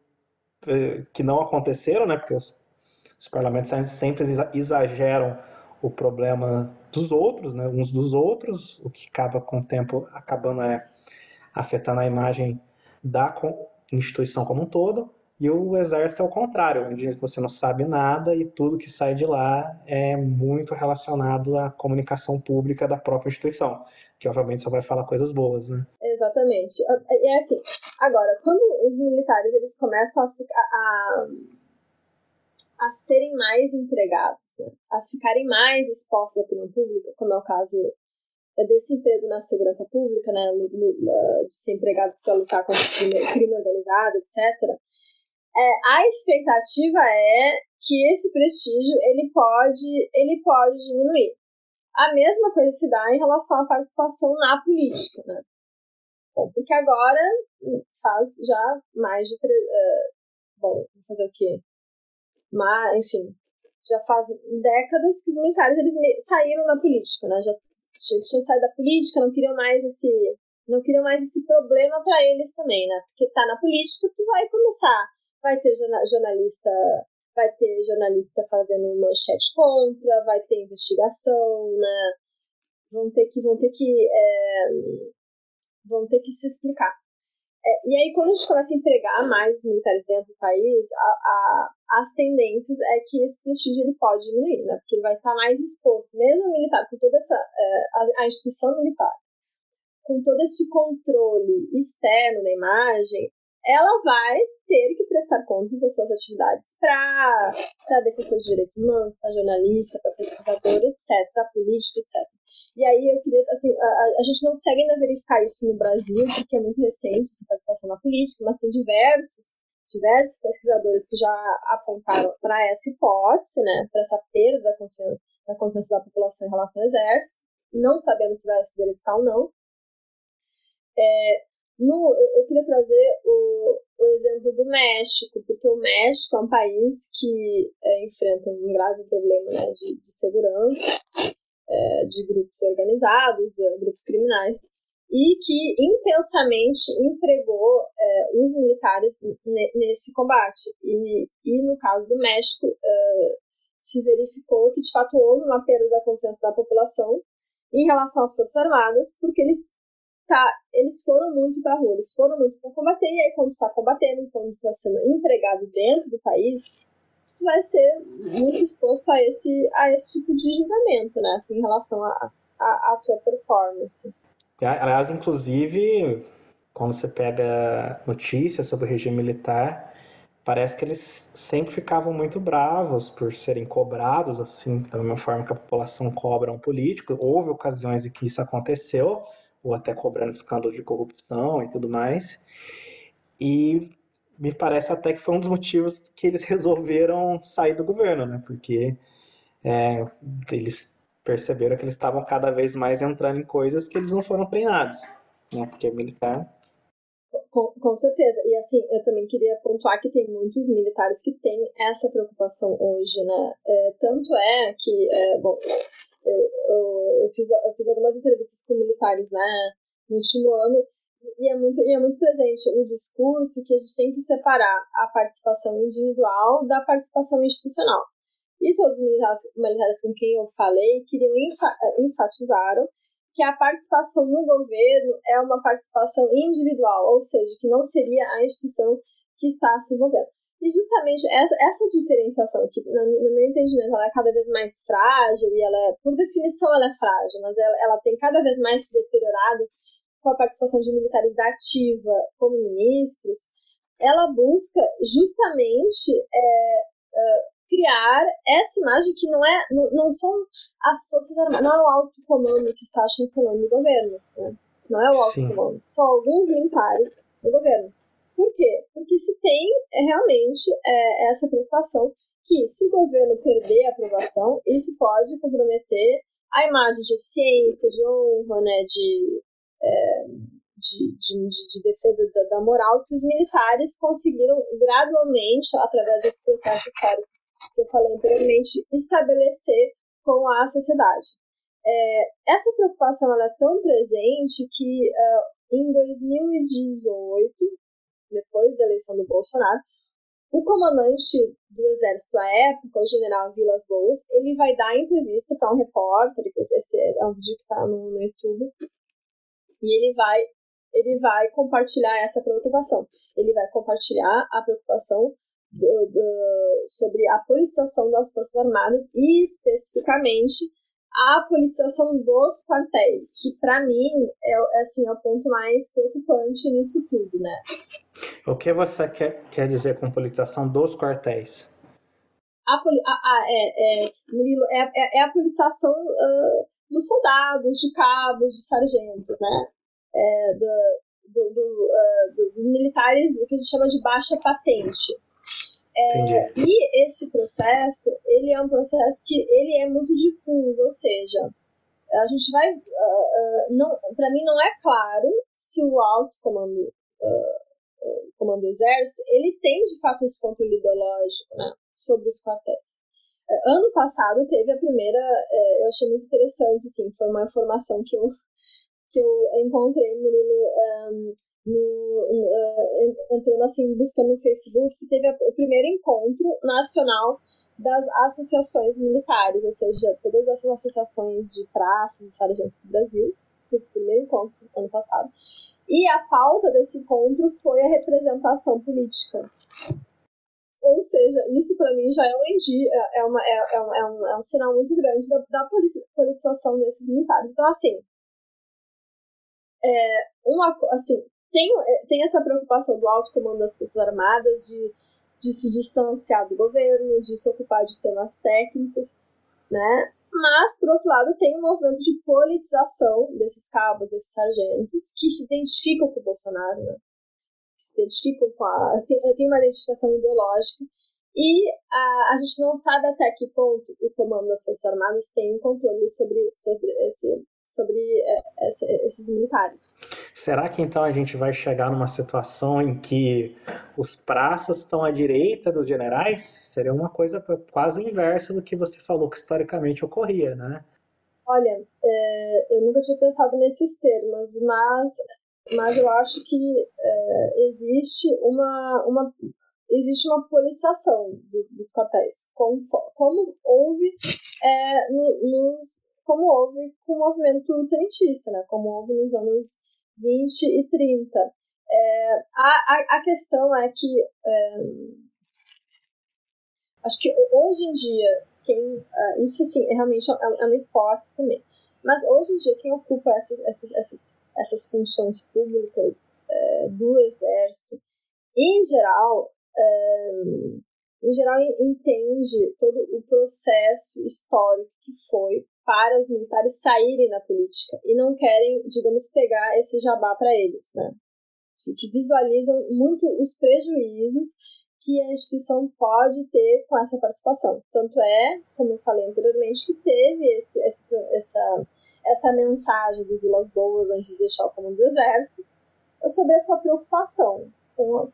eh, que não aconteceram, né? Porque os, os parlamentos sempre exageram o problema dos outros, né, uns dos outros, o que acaba com o tempo acabando é afetando a imagem da instituição como um todo, e o exército é o contrário, onde você não sabe nada e tudo que sai de lá é muito relacionado à comunicação pública da própria instituição, que obviamente só vai falar coisas boas, né? Exatamente. E é assim, agora, quando os militares eles começam a, ficar, a a serem mais empregados, né? a ficarem mais expostos à opinião pública, como é o caso desse emprego na segurança pública, né, de ser empregados para lutar contra o crime, crime organizado, etc. É, a expectativa é que esse prestígio ele pode, ele pode diminuir. A mesma coisa se dá em relação à participação na política, né? Bom, porque agora faz já mais de. Uh, bom, fazer o quê? Mas, enfim, já faz décadas que os militares eles saíram da política, né? Já tinham saído da política, não queriam mais esse não queriam mais esse problema para eles também, né? Porque tá na política, tu vai começar, vai ter jornalista, vai ter jornalista fazendo manchete contra, vai ter investigação, né? Vão ter que vão ter que é, vão ter que se explicar. É, e aí, quando a gente começa a empregar mais militares dentro do país, a, a, as tendências é que esse prestígio ele pode diminuir, né? Porque ele vai estar mais exposto, mesmo militar, com toda essa. É, a, a instituição militar, com todo esse controle externo da imagem, ela vai ter que prestar contas das suas atividades para defensor de direitos humanos, para jornalista, para pesquisador, etc., para político, etc. E aí eu queria, assim, a, a, gente não consegue ainda verificar isso no Brasil, porque é muito recente essa participação na política, mas tem diversos, diversos pesquisadores que já apontaram para essa hipótese, né, para essa perda da confiança, da confiança da população em relação ao exército. Não sabemos se vai se verificar ou não. É, no, eu, queria trazer o, o exemplo do México, porque o México é um país que é, enfrenta um grave problema né, de, de segurança, é, de grupos organizados, é, grupos criminais, e que intensamente empregou militares nesse combate. E, e no caso do México, é, se verificou que de fato houve uma perda da confiança da população em relação às Forças Armadas, porque eles tá, eles foram muito para rua, eles foram muito para combater, e aí quando está combatendo, quando está sendo empregado dentro do país, vai ser muito exposto a esse, a esse tipo de julgamento, né, assim, em relação à a, a, a, tua performance. Aliás, inclusive, quando você pega notícias sobre o regime militar, parece que eles sempre ficavam muito bravos por serem cobrados, assim, da mesma forma que a população cobra um político. Houve ocasiões em que isso aconteceu, ou até cobrando escândalo de corrupção e tudo mais. E me parece até que foi um dos motivos que eles <laughs> resolveram sair do governo, né? Porque é, eles perceberam que eles estavam cada vez mais entrando em coisas que eles não foram treinados, né? Porque militar com, com, certeza. E assim, eu também queria pontuar que tem muitos militares que têm essa preocupação hoje, né? É, tanto é que, é, bom, eu, eu, eu, fiz, eu fiz algumas entrevistas com militares, né, no último ano, e é muito, e é muito presente o discurso que a gente tem que separar a participação individual da participação institucional. E todos os militares, militares com quem eu falei queriam enfa, enfatizaram que a participação no governo é uma participação individual, ou seja, que não seria a instituição que está se envolvendo. E justamente essa, essa diferenciação, que no, meu entendimento ela é cada vez mais frágil, e ela é, por definição ela é frágil, mas ela, ela tem cada vez mais se deteriorado com a participação de militares da ativa como ministros, ela busca justamente é, é, criar essa imagem que não é não, não são as forças armadas, não é o alto comando que está chancelando o governo, né? não é o alto Sim. comando, são alguns militares do governo. Por quê? Porque se tem é, realmente é, essa preocupação que se o governo perder a aprovação, isso pode comprometer a imagem de eficiência, de honra, né, de, é, de, de, de, defesa da, da, moral que os militares conseguiram gradualmente, através desse processo histórico que eu falei anteriormente, estabelecer com a sociedade. É, essa preocupação ela é tão presente que uh, em 2018 depois da eleição do Bolsonaro, o comandante do exército à época, o general Vilas Boas, ele vai dar entrevista para um repórter, esse é um vídeo que está no, no, YouTube, e ele vai, ele vai compartilhar essa preocupação. Ele vai compartilhar a preocupação do, do, sobre a politização das Forças Armadas e, especificamente, a politização dos quartéis, que para mim é, é, assim, é o ponto mais preocupante nisso tudo, né? O que você quer, quer dizer com politização dos quartéis? a, a, a é, é, Murilo, é, é, é a politização uh, dos soldados, de cabos, de sargentos, né? É, do, do, do, uh, dos militares, o que a gente chama de baixa patente. É, e esse processo, ele é um processo que ele é muito difuso, ou seja, a gente vai, uh, uh, não, para mim não é claro se o alto comando, uh, comando do exército, ele tem de fato esse controle ideológico, né, sobre os quartéis. ano passado teve a primeira, eh, eu achei muito interessante, assim, foi uma informação que eu que eu encontrei, Murilo, um, no, uh, entrando assim, buscando no Facebook, que teve a, o primeiro encontro nacional das associações militares, ou seja, todas essas associações de praças e sargentos do Brasil, o primeiro encontro ano passado. E a pauta desse encontro foi a representação política. Ou seja, isso para mim já é um, é, é, uma, é, é, um, é, um, é um sinal muito grande da, da politização desses militares. Então, assim, é, uma, assim, tem, é, tem essa preocupação do alto comando das Forças Armadas de, de se distanciar do governo, de se ocupar de temas técnicos, né? Mas, por outro lado, tem um movimento de politização desses cabos, desses sargentos, que se identificam com o Bolsonaro, né? Que se identificam com a. Tem, tem uma identificação ideológica. E a, a gente não sabe até que ponto o comando das Forças Armadas tem um controle sobre, sobre esse, sobre é, esses militares. Será que então a gente vai chegar numa situação em que os praças estão à direita dos generais? Seria uma coisa quase inversa do que você falou que historicamente ocorria, né? Olha, é, eu nunca tinha pensado nesses termos, mas, mas eu acho que é, existe uma, uma existe uma politização dos, dos quartéis, como, como houve é, no, nos, como houve com o movimento tenentista, né? como houve nos anos 20 e 30. É, a, a, a questão é que é, acho que hoje em dia quem uh, isso assim realmente é, é uma hipótese também mas hoje em dia quem ocupa essas essas, essas, essas funções públicas é, do exército em geral é, em geral entende todo o processo histórico que foi para os militares saírem da política e não querem, digamos, pegar esse jabá para eles, né? Que visualizam muito os prejuízos que a instituição pode ter com essa participação. Tanto é, como eu falei anteriormente, que teve esse, esse, essa, essa mensagem do Vilas Boas antes de deixar o comando do Exército sobre a sua preocupação com a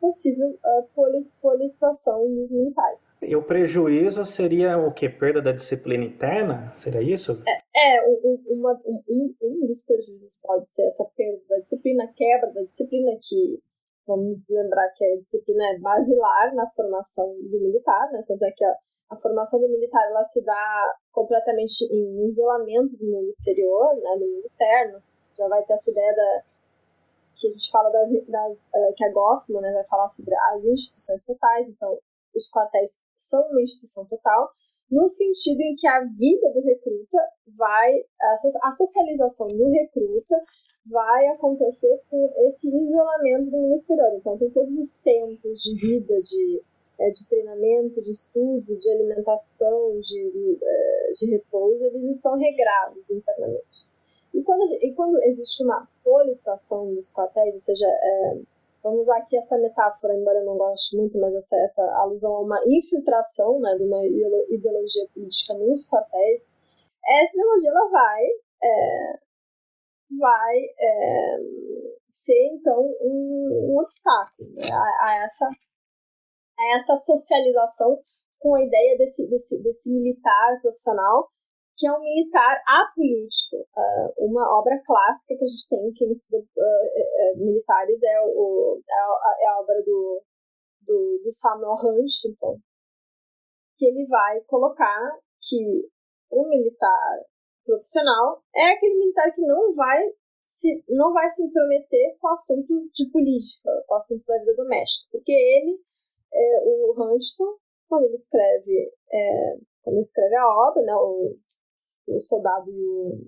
possível uh, politização dos militares. E o prejuízo seria o que? Perda da disciplina interna? Seria isso? É, é um, uma, um, um dos prejuízos pode ser essa perda da disciplina, quebra da disciplina, que vamos lembrar que a disciplina é basilar na formação do militar, né? Tanto é que a, a formação do militar ela se dá completamente em isolamento do mundo exterior, né? do mundo externo. Já vai ter essa ideia da que a gente fala das, das uh, que a Goffman né, vai falar sobre as instituições totais, então os quartéis são uma instituição total, no sentido em que a vida do recruta vai, a, socialização do recruta vai acontecer com esse isolamento do exterior. Então, tem todos os tempos de vida, de, é, de treinamento, de estudo, de alimentação, de, é, de repouso, eles estão regrados internamente. E quando, e quando existe uma politização dos quartéis, ou seja, é, vamos usar aqui essa metáfora, embora eu não goste muito, mas essa, essa alusão a uma infiltração né, de uma ideologia política nos quartéis, essa ideologia ela vai, é, vai é, ser, então, um, um obstáculo né, a, a, essa, a essa socialização com a ideia desse, desse, desse militar profissional que é um militar apolítico. Uh, uma obra clássica que a gente tem, quem estuda uh, militares, é, o, é, a, é a obra do, do, do Samuel Huntington, que ele vai colocar que o militar profissional é aquele militar que não vai se, não vai se intrometer com assuntos de política, com assuntos da vida doméstica, porque ele, é, o Huntington, quando ele escreve, é, quando ele escreve a obra, né, o o soldado e o,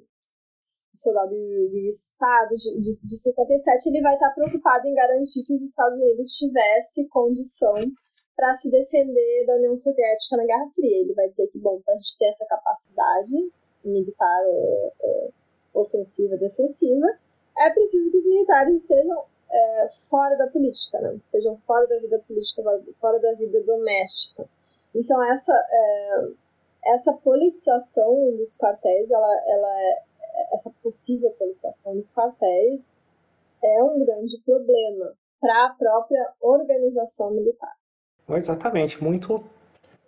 o soldado e o, Estado de, de, de 57, ele vai estar preocupado em garantir que os Estados Unidos tivesse condição para se defender da União Soviética na Guerra Fria. Ele vai dizer que, bom, para a gente ter essa capacidade militar é, é, ofensiva defensiva, é preciso que os militares estejam é, fora da política, né? estejam fora da vida política, fora da vida doméstica. Então, essa, é, essa politização dos quartéis, ela, ela é, essa possível politização dos quartéis, é um grande problema para a própria organização militar. Exatamente, muito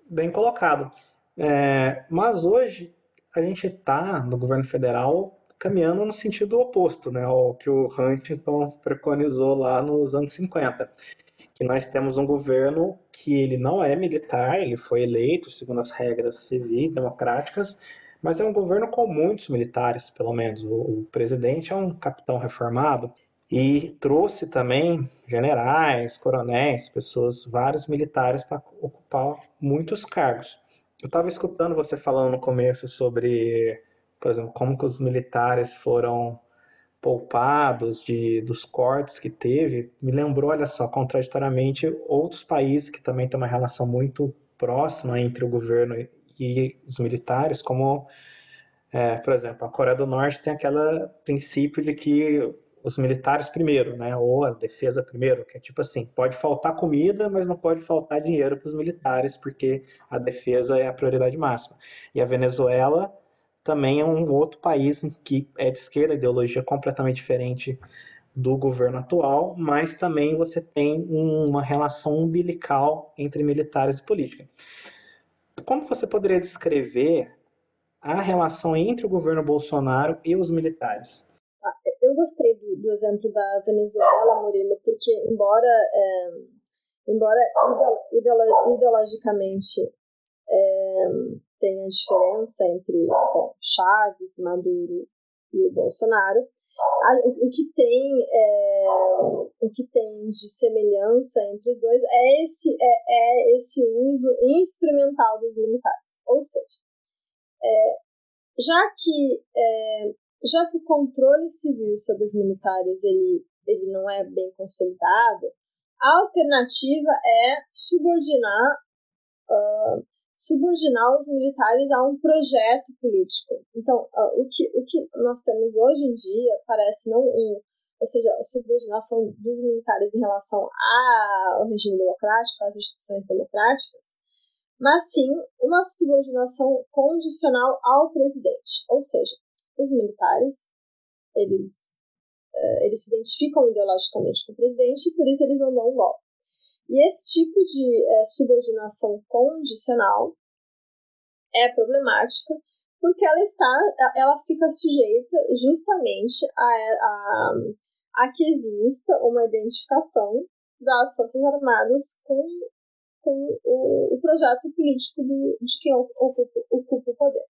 bem colocado. É, mas hoje a gente está no governo federal caminhando no sentido oposto, né, ao que o Huntington preconizou lá nos anos 50, que nós temos um governo que ele não é militar, ele foi eleito segundo as regras civis democráticas, mas é um governo com muitos militares, pelo menos. O, o presidente é um capitão reformado e trouxe também generais, coronéis, pessoas, vários militares para ocupar muitos cargos. Eu estava escutando você falando no começo sobre por exemplo, como que os militares foram poupados de, dos cortes que teve, me lembrou, olha só, contraditoriamente, outros países que também têm uma relação muito próxima entre o governo e os militares, como, é, por exemplo, a Coreia do Norte tem aquele princípio de que os militares primeiro, né, ou a defesa primeiro, que é tipo assim, pode faltar comida, mas não pode faltar dinheiro para os militares, porque a defesa é a prioridade máxima. E a Venezuela também é um outro país que é de esquerda, ideologia completamente diferente do governo atual, mas também você tem uma relação umbilical entre militares e política. Como você poderia descrever a relação entre o governo Bolsonaro e os militares? Ah, eu gostei do, do exemplo da Venezuela, Murilo, porque embora, é, embora ideologicamente é, tem a diferença entre bom, Chaves, Maduro e o Bolsonaro. O, o que tem é, o que tem de semelhança entre os dois é esse é, é esse uso instrumental dos militares, ou seja, é, já que é, já que o controle civil sobre os militares ele ele não é bem consolidado, a alternativa é subordinar uh, subordinar os militares a um projeto político. Então, uh, o, que, o que nós temos hoje em dia parece não um, ou seja, a subordinação dos militares em relação ao regime democrático, às instituições democráticas, mas sim uma subordinação condicional ao presidente. Ou seja, os militares, eles, uh, eles se identificam ideologicamente com o presidente e por isso eles não dão um golpe. E esse tipo de é, subordinação condicional é problemática porque ela está, ela fica sujeita justamente a, a, a que exista uma identificação das Forças Armadas com, com o, o projeto político do, de quem ocupa, ocupa o poder.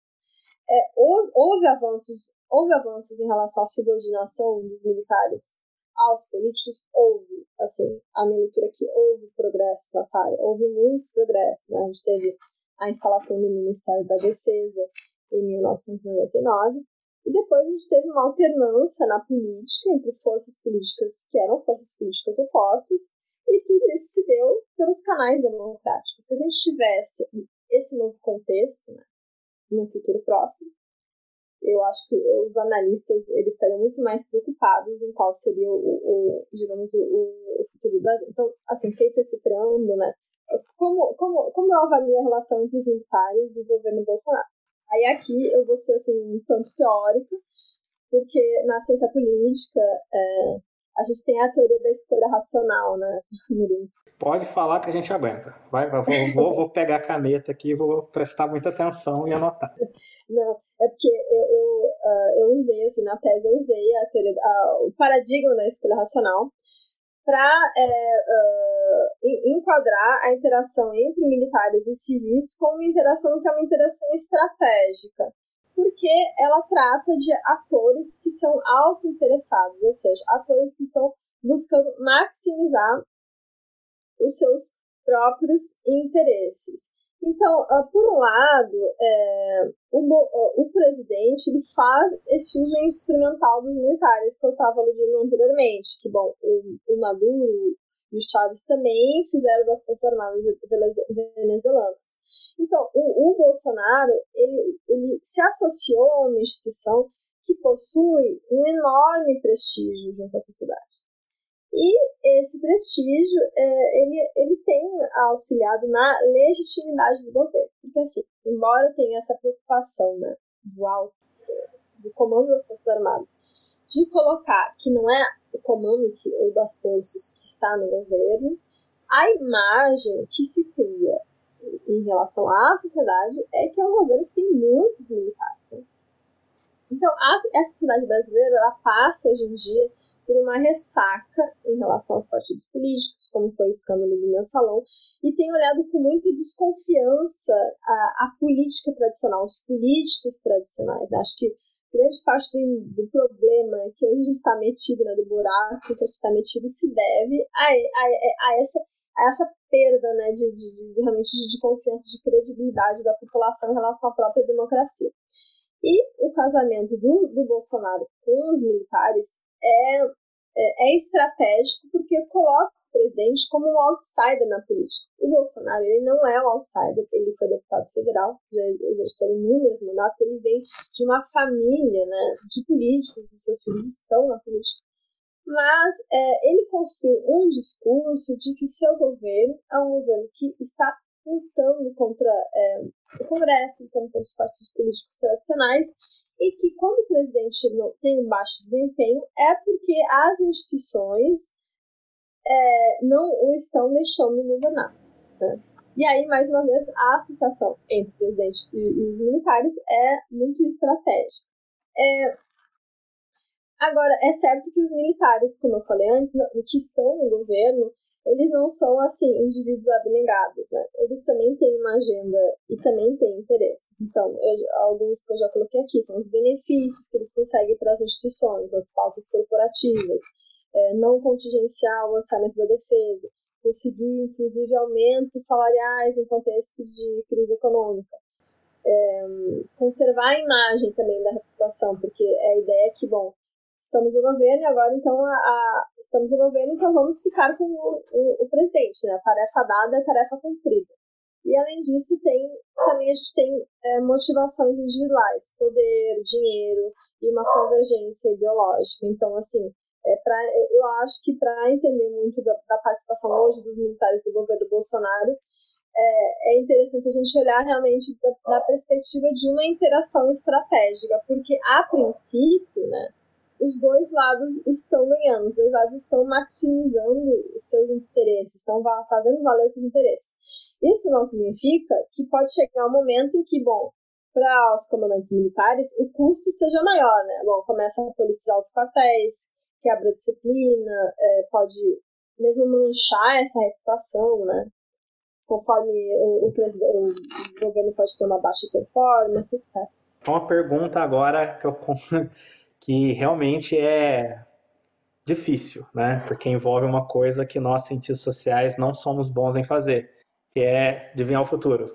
É, houve, houve, avanços, houve avanços em relação à subordinação dos militares aos políticos, houve, assim, a minha leitura aqui, houve progressos nessa área, houve muitos progressos, né? A gente teve a instalação do Ministério da Defesa em 1999, e depois a gente teve uma alternância na política entre forças políticas que eram forças políticas opostas, e tudo isso se deu pelos canais democráticos. Se a gente tivesse esse novo contexto, né, no futuro próximo, eu acho que os analistas eles estariam muito mais preocupados em qual seria o, o digamos, o, o, futuro do Brasil. Então, assim, feito esse preâmbulo, né, como, como, como eu avalio a relação entre os militares e o governo Bolsonaro? Aí aqui eu vou ser, assim, um tanto teórica, porque na ciência política é, a gente tem a teoria da escolha racional, né, <laughs> Murilo? Pode falar que a gente aguenta. Vai, vou, vou, vou pegar a caneta aqui, vou prestar muita atenção e anotar. Não, é porque eu, eu, uh, eu usei, assim, na tese, eu usei a teoria, uh, o paradigma da escolha racional para é, uh, enquadrar a interação entre militares e civis como uma interação que é uma interação estratégica, porque ela trata de atores que são auto-interessados, ou seja, atores que estão buscando maximizar os seus próprios interesses. Então, uh, por um lado, é, o, uh, o presidente ele faz esse uso instrumental dos militares que eu estava aludindo anteriormente, que, bom, o, o Maduro E os Chaves também fizeram das Forças Armadas venezuelanas. Então, o, o Bolsonaro, ele, ele se associou a uma instituição que possui um enorme prestígio junto à sociedade. E esse prestígio, é, ele, ele tem auxiliado na legitimidade do governo. Porque, assim, embora tenha essa preocupação né, do alto, do comando das Forças Armadas, de colocar que não é o comando que, ou das forças que está no governo, a imagem que se cria em relação à sociedade é que é um governo que tem muitos militares. Né? Então, a, essa sociedade brasileira ela passa hoje em dia por uma ressaca em relação aos partidos políticos, como foi o escândalo do mensalão, e tem olhado com muita desconfiança a, a política tradicional, os políticos tradicionais. Né? Acho que grande parte do, do problema que hoje a gente está metido, né, do buraco que a gente está metido, se deve a, a, a, essa, a essa perda né, de, de, de realmente de, de, confiança, de credibilidade da população em relação à própria democracia. E o casamento do, do Bolsonaro com os militares é, é, é estratégico porque coloca o presidente como um outsider na política. O Bolsonaro ele não é um outsider, ele foi deputado federal, já exerceu inúmeros mandatos, ele vem de uma família né, de políticos, os seus filhos estão na política mas é, ele construiu um discurso de que o seu governo é um governo que está lutando contra é, o Congresso, lutando contra os partidos políticos tradicionais, e que quando o presidente não tem um baixo desempenho é porque as instituições é, não o estão deixando governar. Né? E aí, mais uma vez, a associação entre o presidente e, e os militares é muito estratégica. É, Agora, é certo que os militares, como eu falei antes, que estão no governo, eles não são, assim, indivíduos abnegados, né? Eles também têm uma agenda e também têm interesses. Então, eu, alguns que eu já coloquei aqui são os benefícios que eles conseguem para as instituições, as pautas corporativas, é, não contingenciar o orçamento da defesa, conseguir, inclusive, aumentos salariais em contexto de crise econômica. É, conservar a imagem também da reputação, porque é a ideia é que, bom, estamos no governo e agora então a, a, estamos no governo, então vamos ficar com o, o, o, presidente, né? A tarefa dada é tarefa cumprida. E além disso, tem também a gente tem é, motivações individuais, poder, dinheiro e uma convergência ideológica. Então, assim, é pra, eu acho que para entender muito da, da, participação hoje dos militares do governo Bolsonaro, é, é interessante a gente olhar realmente da, da perspectiva de uma interação estratégica, porque a princípio, né, os dois lados estão ganhando, os dois lados estão maximizando os seus interesses, estão fazendo valer os seus interesses. Isso não significa que pode chegar um momento em que, bom, para os comandantes militares, o custo seja maior, né? Bom, começa a politizar os quartéis, quebra disciplina, é, pode mesmo manchar essa reputação, né? Conforme o, o, o governo pode ter uma baixa performance, etc. Uma pergunta agora que eu que realmente é difícil, né? Porque envolve uma coisa que nós, cientistas sociais, não somos bons em fazer, que é adivinhar o futuro.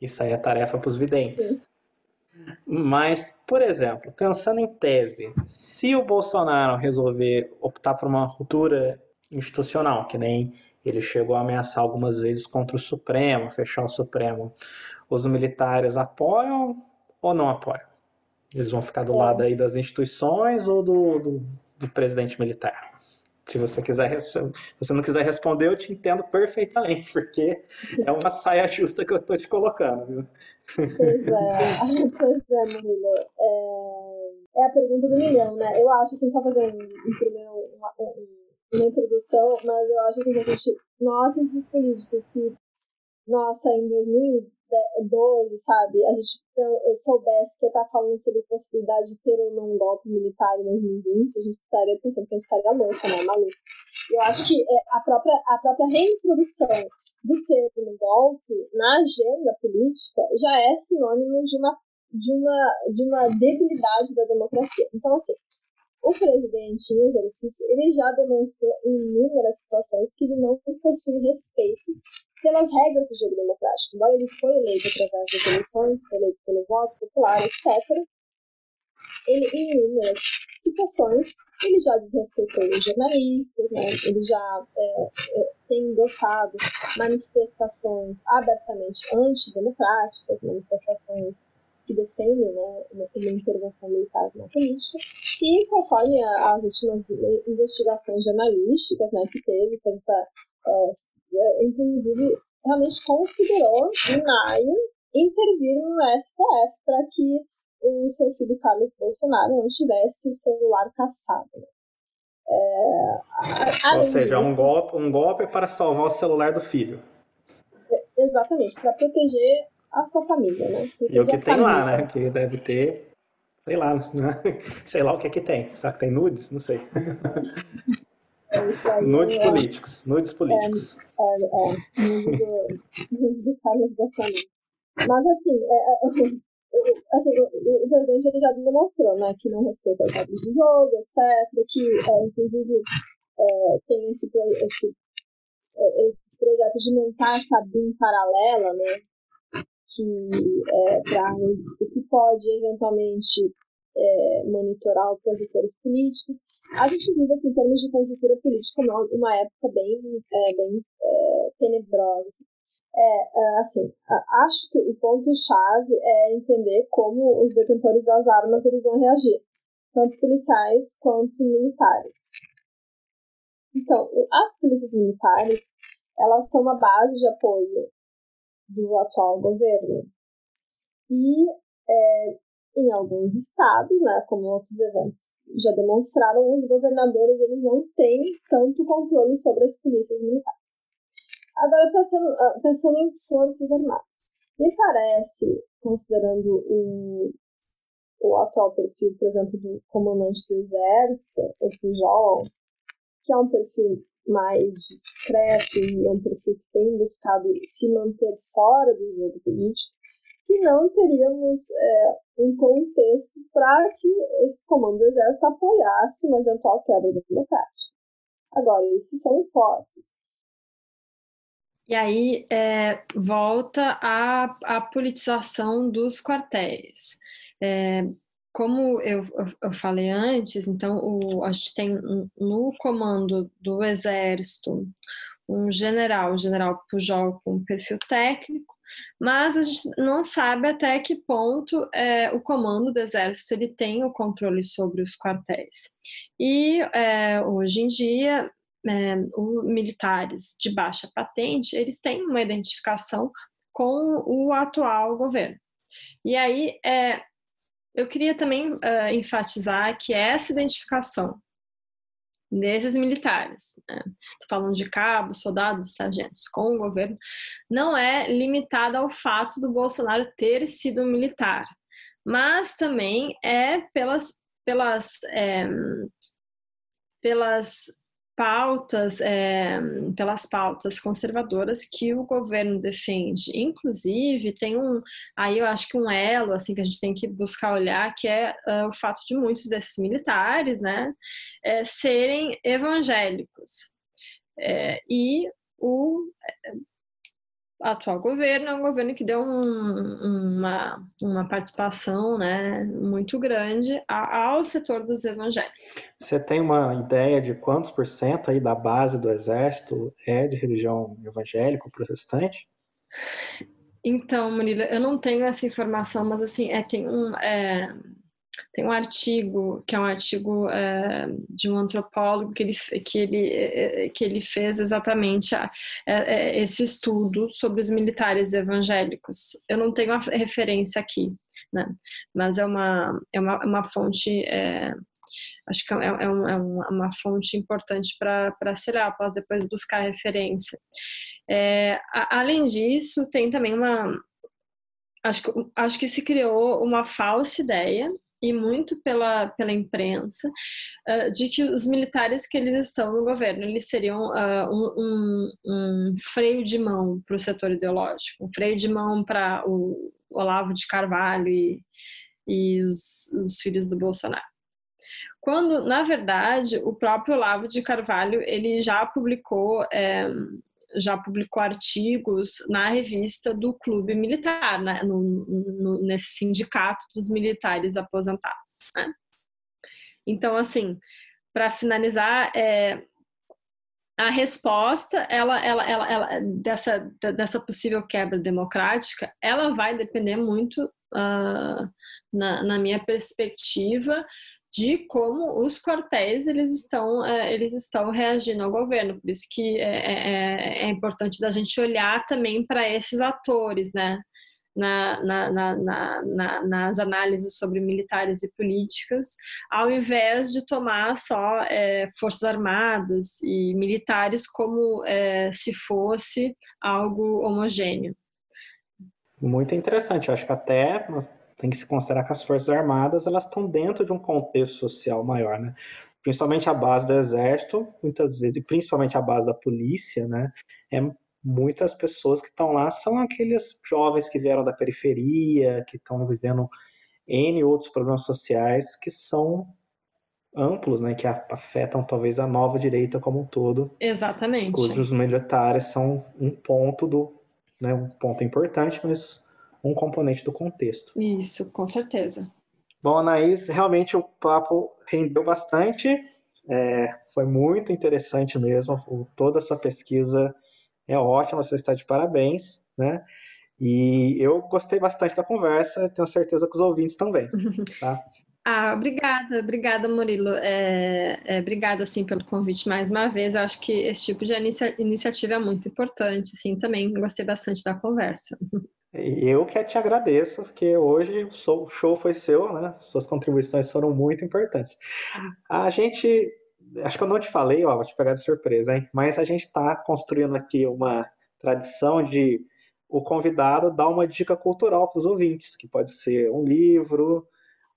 Isso aí é tarefa para os videntes. Mas, por exemplo, pensando em tese, se o Bolsonaro resolver optar por uma ruptura institucional, que nem ele chegou a ameaçar algumas vezes contra o Supremo, fechar o Supremo, os militares apoiam ou não apoiam? Eles vão ficar do é. lado aí das instituições ou do, do, do presidente militar? Se você quiser, se você não quiser responder, eu te entendo perfeitamente, <laughs> porque é uma saia justa que eu estou te colocando, viu? Pois é, <laughs> pois é, Murilo. É, é, a pergunta do milhão, né? Eu acho, assim, só fazer um, um primeiro, uma, uma, introdução, mas eu acho assim que a gente, nós, cientistas políticos, se, nossa, em 2000 12, sabe, a gente soubesse que ia estar falando sobre a possibilidade de ter ou não um golpe militar em 2020, a gente estaria pensando que a gente estaria louca, né, maluco. Eu acho que é, a própria, a própria reintrodução do termo golpe na agenda política já é sinônimo de uma, de uma, de uma debilidade da democracia. Então, assim, o presidente em exercício, ele já demonstrou em inúmeras situações que ele não possui respeito pelas regras do jogo democrático. Embora ele foi eleito através das eleições, foi eleito pelo voto popular, etc., ele, em inúmeras situações, ele já desrespeitou os jornalistas, né? ele já é, é, tem endossado manifestações abertamente antidemocráticas, manifestações que defendem né, uma, uma intervenção militar na política, e conforme as últimas investigações jornalísticas né, que teve, é, é, inclusive, realmente considerou, em maio, intervir no STF para que o seu filho Carlos Bolsonaro não tivesse o celular caçado. Né? É, Ou seja, disso, um, golpe, um golpe para salvar o celular do filho. É, exatamente, para proteger a sua família, né? Proteger e o que tem família. lá, né? Que deve ter, sei lá, né? <laughs> sei lá o que é que tem. Será que tem nudes? Não sei. <laughs> Nudes é, políticos, nudes políticos. É, é, é do, Carlos Bolsonaro. Mas assim, é, é <laughs> assim, o, o, presidente já demonstrou, né, que não respeita os regras do jogo, etc, que, é, inclusive, é, tem esse, esse, é, esse projeto de montar essa BIM paralela, né, que é para o que pode eventualmente é, monitorar opositores políticos. A gente vive, assim, em termos de conjuntura política, uma, época bem, é, bem é, tenebrosa. Assim. É, é, assim, acho que o ponto-chave é entender como os detentores das armas eles vão reagir, tanto policiais quanto militares. Então, as polícias militares, elas são uma base de apoio do atual governo. E é, em alguns estados, né, como outros eventos já demonstraram, os governadores eles não têm tanto controle sobre as polícias militares. Agora, pensando, ah, pensando em Forças Armadas, me parece, considerando o, o atual perfil, por exemplo, do comandante do Exército, o Pujol, que é um perfil mais discreto e é um perfil que tem buscado se manter fora do jogo político, que não teríamos é, um contexto para que esse comando do Exército apoiasse uma eventual quebra democrática. Agora, isso são hipóteses. E aí é, volta a, a politização dos quartéis. É, como eu, eu, falei antes, então o, a gente tem no comando do Exército um general, o general Pujol com perfil técnico, mas a gente não sabe até que ponto é, o comando do Exército ele tem o controle sobre os quartéis. E é, hoje em dia é, os militares de baixa patente, eles têm uma identificação com o atual governo. E aí, é, eu queria também uh, enfatizar que essa identificação desses militares, né, falando de cabos, soldados, sargentos, com o governo, não é limitada ao fato do Bolsonaro ter sido militar, mas também é pelas, pelas, é, pelas pautas, é, pelas pautas conservadoras que o governo defende. Inclusive, tem um, aí eu acho que um elo, assim, que a gente tem que buscar olhar, que é uh, o fato de muitos desses militares, né, é, serem evangélicos. É, e o atual governo é um governo que deu um, uma, uma participação né, muito grande ao setor dos evangélicos. Você tem uma ideia de quantos por cento aí da base do exército é de religião evangélica ou protestante? Então, Murilo, eu não tenho essa informação, mas assim, é, tem um. É, tem um artigo, que é um artigo é, de um antropólogo, que ele, que ele, é, é, que ele fez exatamente a, é, esse estudo sobre os militares evangélicos. Eu não tenho a referência aqui, né? mas é uma, é uma, uma fonte. É, acho que é, é, um, é uma fonte importante para se olhar, posso depois buscar referência. É, a, além disso, tem também uma. Acho que, acho que se criou uma falsa ideia e muito pela, pela imprensa uh, de que os militares que eles estão no governo eles seriam uh, um, um, freio de mão para o setor ideológico, um freio de mão para o Olavo de Carvalho e, e os, os filhos do Bolsonaro. Quando, na verdade, o próprio Olavo de Carvalho ele já publicou é, já publicou artigos na revista do Clube Militar, né, no, no, nesse sindicato dos militares aposentados. Né? Então, assim, para finalizar, é, a resposta ela, ela, ela, ela, dessa, dessa possível quebra democrática, ela vai depender muito, uh, na, na minha perspectiva, de como os quartéis eles estão, é, eles estão reagindo ao governo. Por isso que é, é, é, é importante da gente olhar também para esses atores, né? Na, na, na, na, nas análises sobre militares e políticas, ao invés de tomar só é, forças armadas e militares como é, se fosse algo homogêneo. Muito interessante, eu acho que até tem que se considerar que as Forças Armadas elas estão dentro de um contexto social maior, né? Principalmente a base do exército, muitas vezes, e principalmente a base da polícia, né? É muitas pessoas que estão lá são aqueles jovens que vieram da periferia, que estão vivendo N outros problemas sociais que são amplos, né, que afetam talvez a nova direita como um todo. Exatamente. Cujos militares são um ponto do, né, um ponto importante, mas um componente do contexto. Isso, com certeza. Bom, Anaís, realmente o papo rendeu bastante, é, foi muito interessante mesmo, toda a sua pesquisa é ótima, você está de parabéns, né? E eu gostei bastante da conversa, tenho certeza que os ouvintes também, tá? <laughs> Ah, obrigada, obrigada, Murilo. É, é, obrigada, assim, pelo convite mais uma vez. Eu acho que esse tipo de inicia iniciativa é muito importante, sim, também gostei bastante da conversa. <laughs> Eu que te agradeço, porque hoje o show foi seu, né? Suas contribuições foram muito importantes. A gente, acho que eu não te falei, ó, vou te pegar de surpresa, hein? Mas a gente está construindo aqui uma tradição de o convidado dar uma dica cultural para os ouvintes, que pode ser um livro,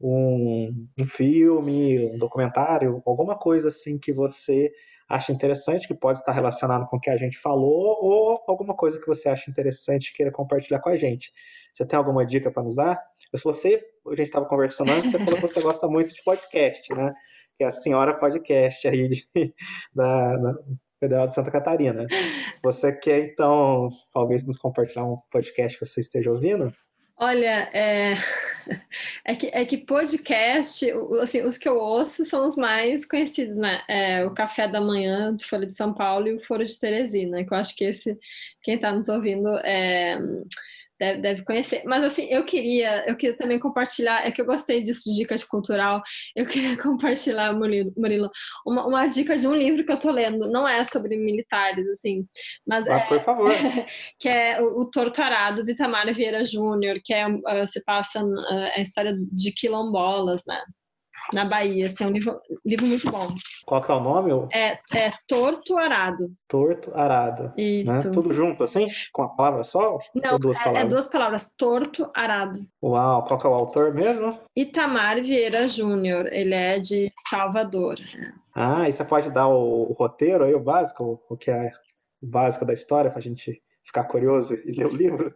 um, um filme, um documentário, alguma coisa assim que você acha interessante, que pode estar relacionado com o que a gente falou, ou alguma coisa que você acha interessante e queira compartilhar com a gente. Você tem alguma dica para nos dar? Se você, a gente estava conversando antes, você falou que você gosta muito de podcast, né? Que é a senhora podcast aí de, <laughs> da, da Federal de Santa Catarina. Você quer, então, talvez nos compartilhar um podcast que você esteja ouvindo? Olha, é... <laughs> é, que, é que podcast, assim, os que eu ouço são os mais conhecidos, né? É, o Café da Manhã de Folha de São Paulo e o Foro de Teresina, que eu acho que esse, quem está nos ouvindo, é deve, deve conhecer. Mas assim, eu queria, eu queria também compartilhar, é que eu gostei disso de dicas cultural, eu queria <laughs> compartilhar, Murilo, Murilo uma, uma dica de um livro que eu tô lendo, não é sobre militares, assim, mas ah, é, por favor. <laughs> que é o, o Torturado de Tamara Vieira Júnior, que é, uh, se passa uh, a história de quilombolas, né? Na Bahia. Esse é um livro, livro muito bom. Qual que é o nome? É, é Torto Arado. Torto Arado. Né? Isso. Né? Tudo junto, assim? Com a palavra só? Não, duas é, é, duas palavras. Torto Arado. Uau, qual que é o autor mesmo? Itamar Vieira Júnior. Ele é de Salvador. Ah, e você pode dar o, o roteiro aí, o básico, o que é o básico da história, pra gente ficar curioso e ler o livro?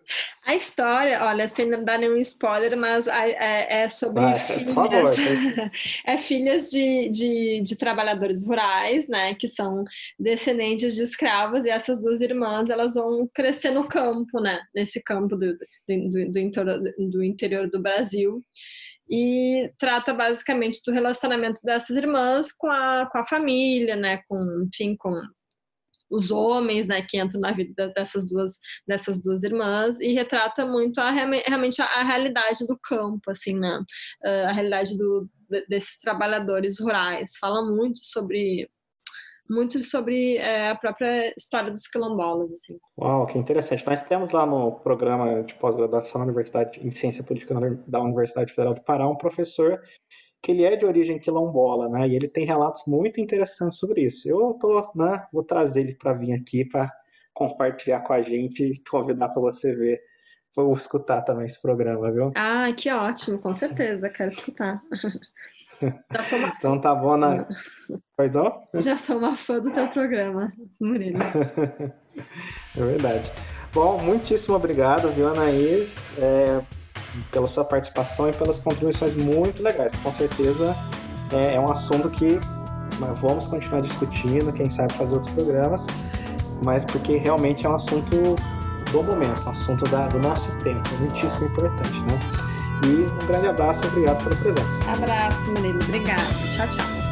A história, olha, sem não dar nenhum spoiler, mas é, é sobre ah, filhas, favor, <laughs> é filhas de, de, de, trabalhadores rurais, né, que são descendentes de escravos, e essas duas irmãs, elas vão crescer no campo, né, nesse campo do, do, do, do interior, do interior do Brasil, e trata basicamente do relacionamento dessas irmãs com a, com a família, né, com, enfim, com os homens, né, que entram na vida dessas duas dessas duas irmãs e retrata muito a, realmente a, a realidade do campo, assim, né, ah, a realidade do, desses trabalhadores rurais. Fala muito sobre muito sobre é, a própria história dos quilombolas, assim. Uau, que interessante. Nós temos lá no programa de pós-graduação na Universidade em Ciência Política da Universidade Federal do Pará um professor que ele é de origem quilombola, né? E ele tem relatos muito interessantes sobre isso. Eu tô, né, vou trazer ele para vir aqui para compartilhar com a gente e convidar para você ver. Vou escutar também esse programa, viu? Ah, que ótimo, com certeza, quero escutar. <laughs> então tá bom, né? <laughs> Perdão? Já sou uma fã do teu programa, Murilo. <laughs> é verdade. Bom, muitíssimo obrigado, viu, Anaís? É, pela sua participação e pelas contribuições muito legais. Com certeza é, é um assunto que vamos continuar discutindo, quem sabe fazer outros programas, mas porque realmente é um assunto do momento, um assunto da, do nosso tempo, muitíssimo importante, né? E um grande abraço, obrigado pela presença. Abraço, Murilo, obrigado. Tchau, tchau.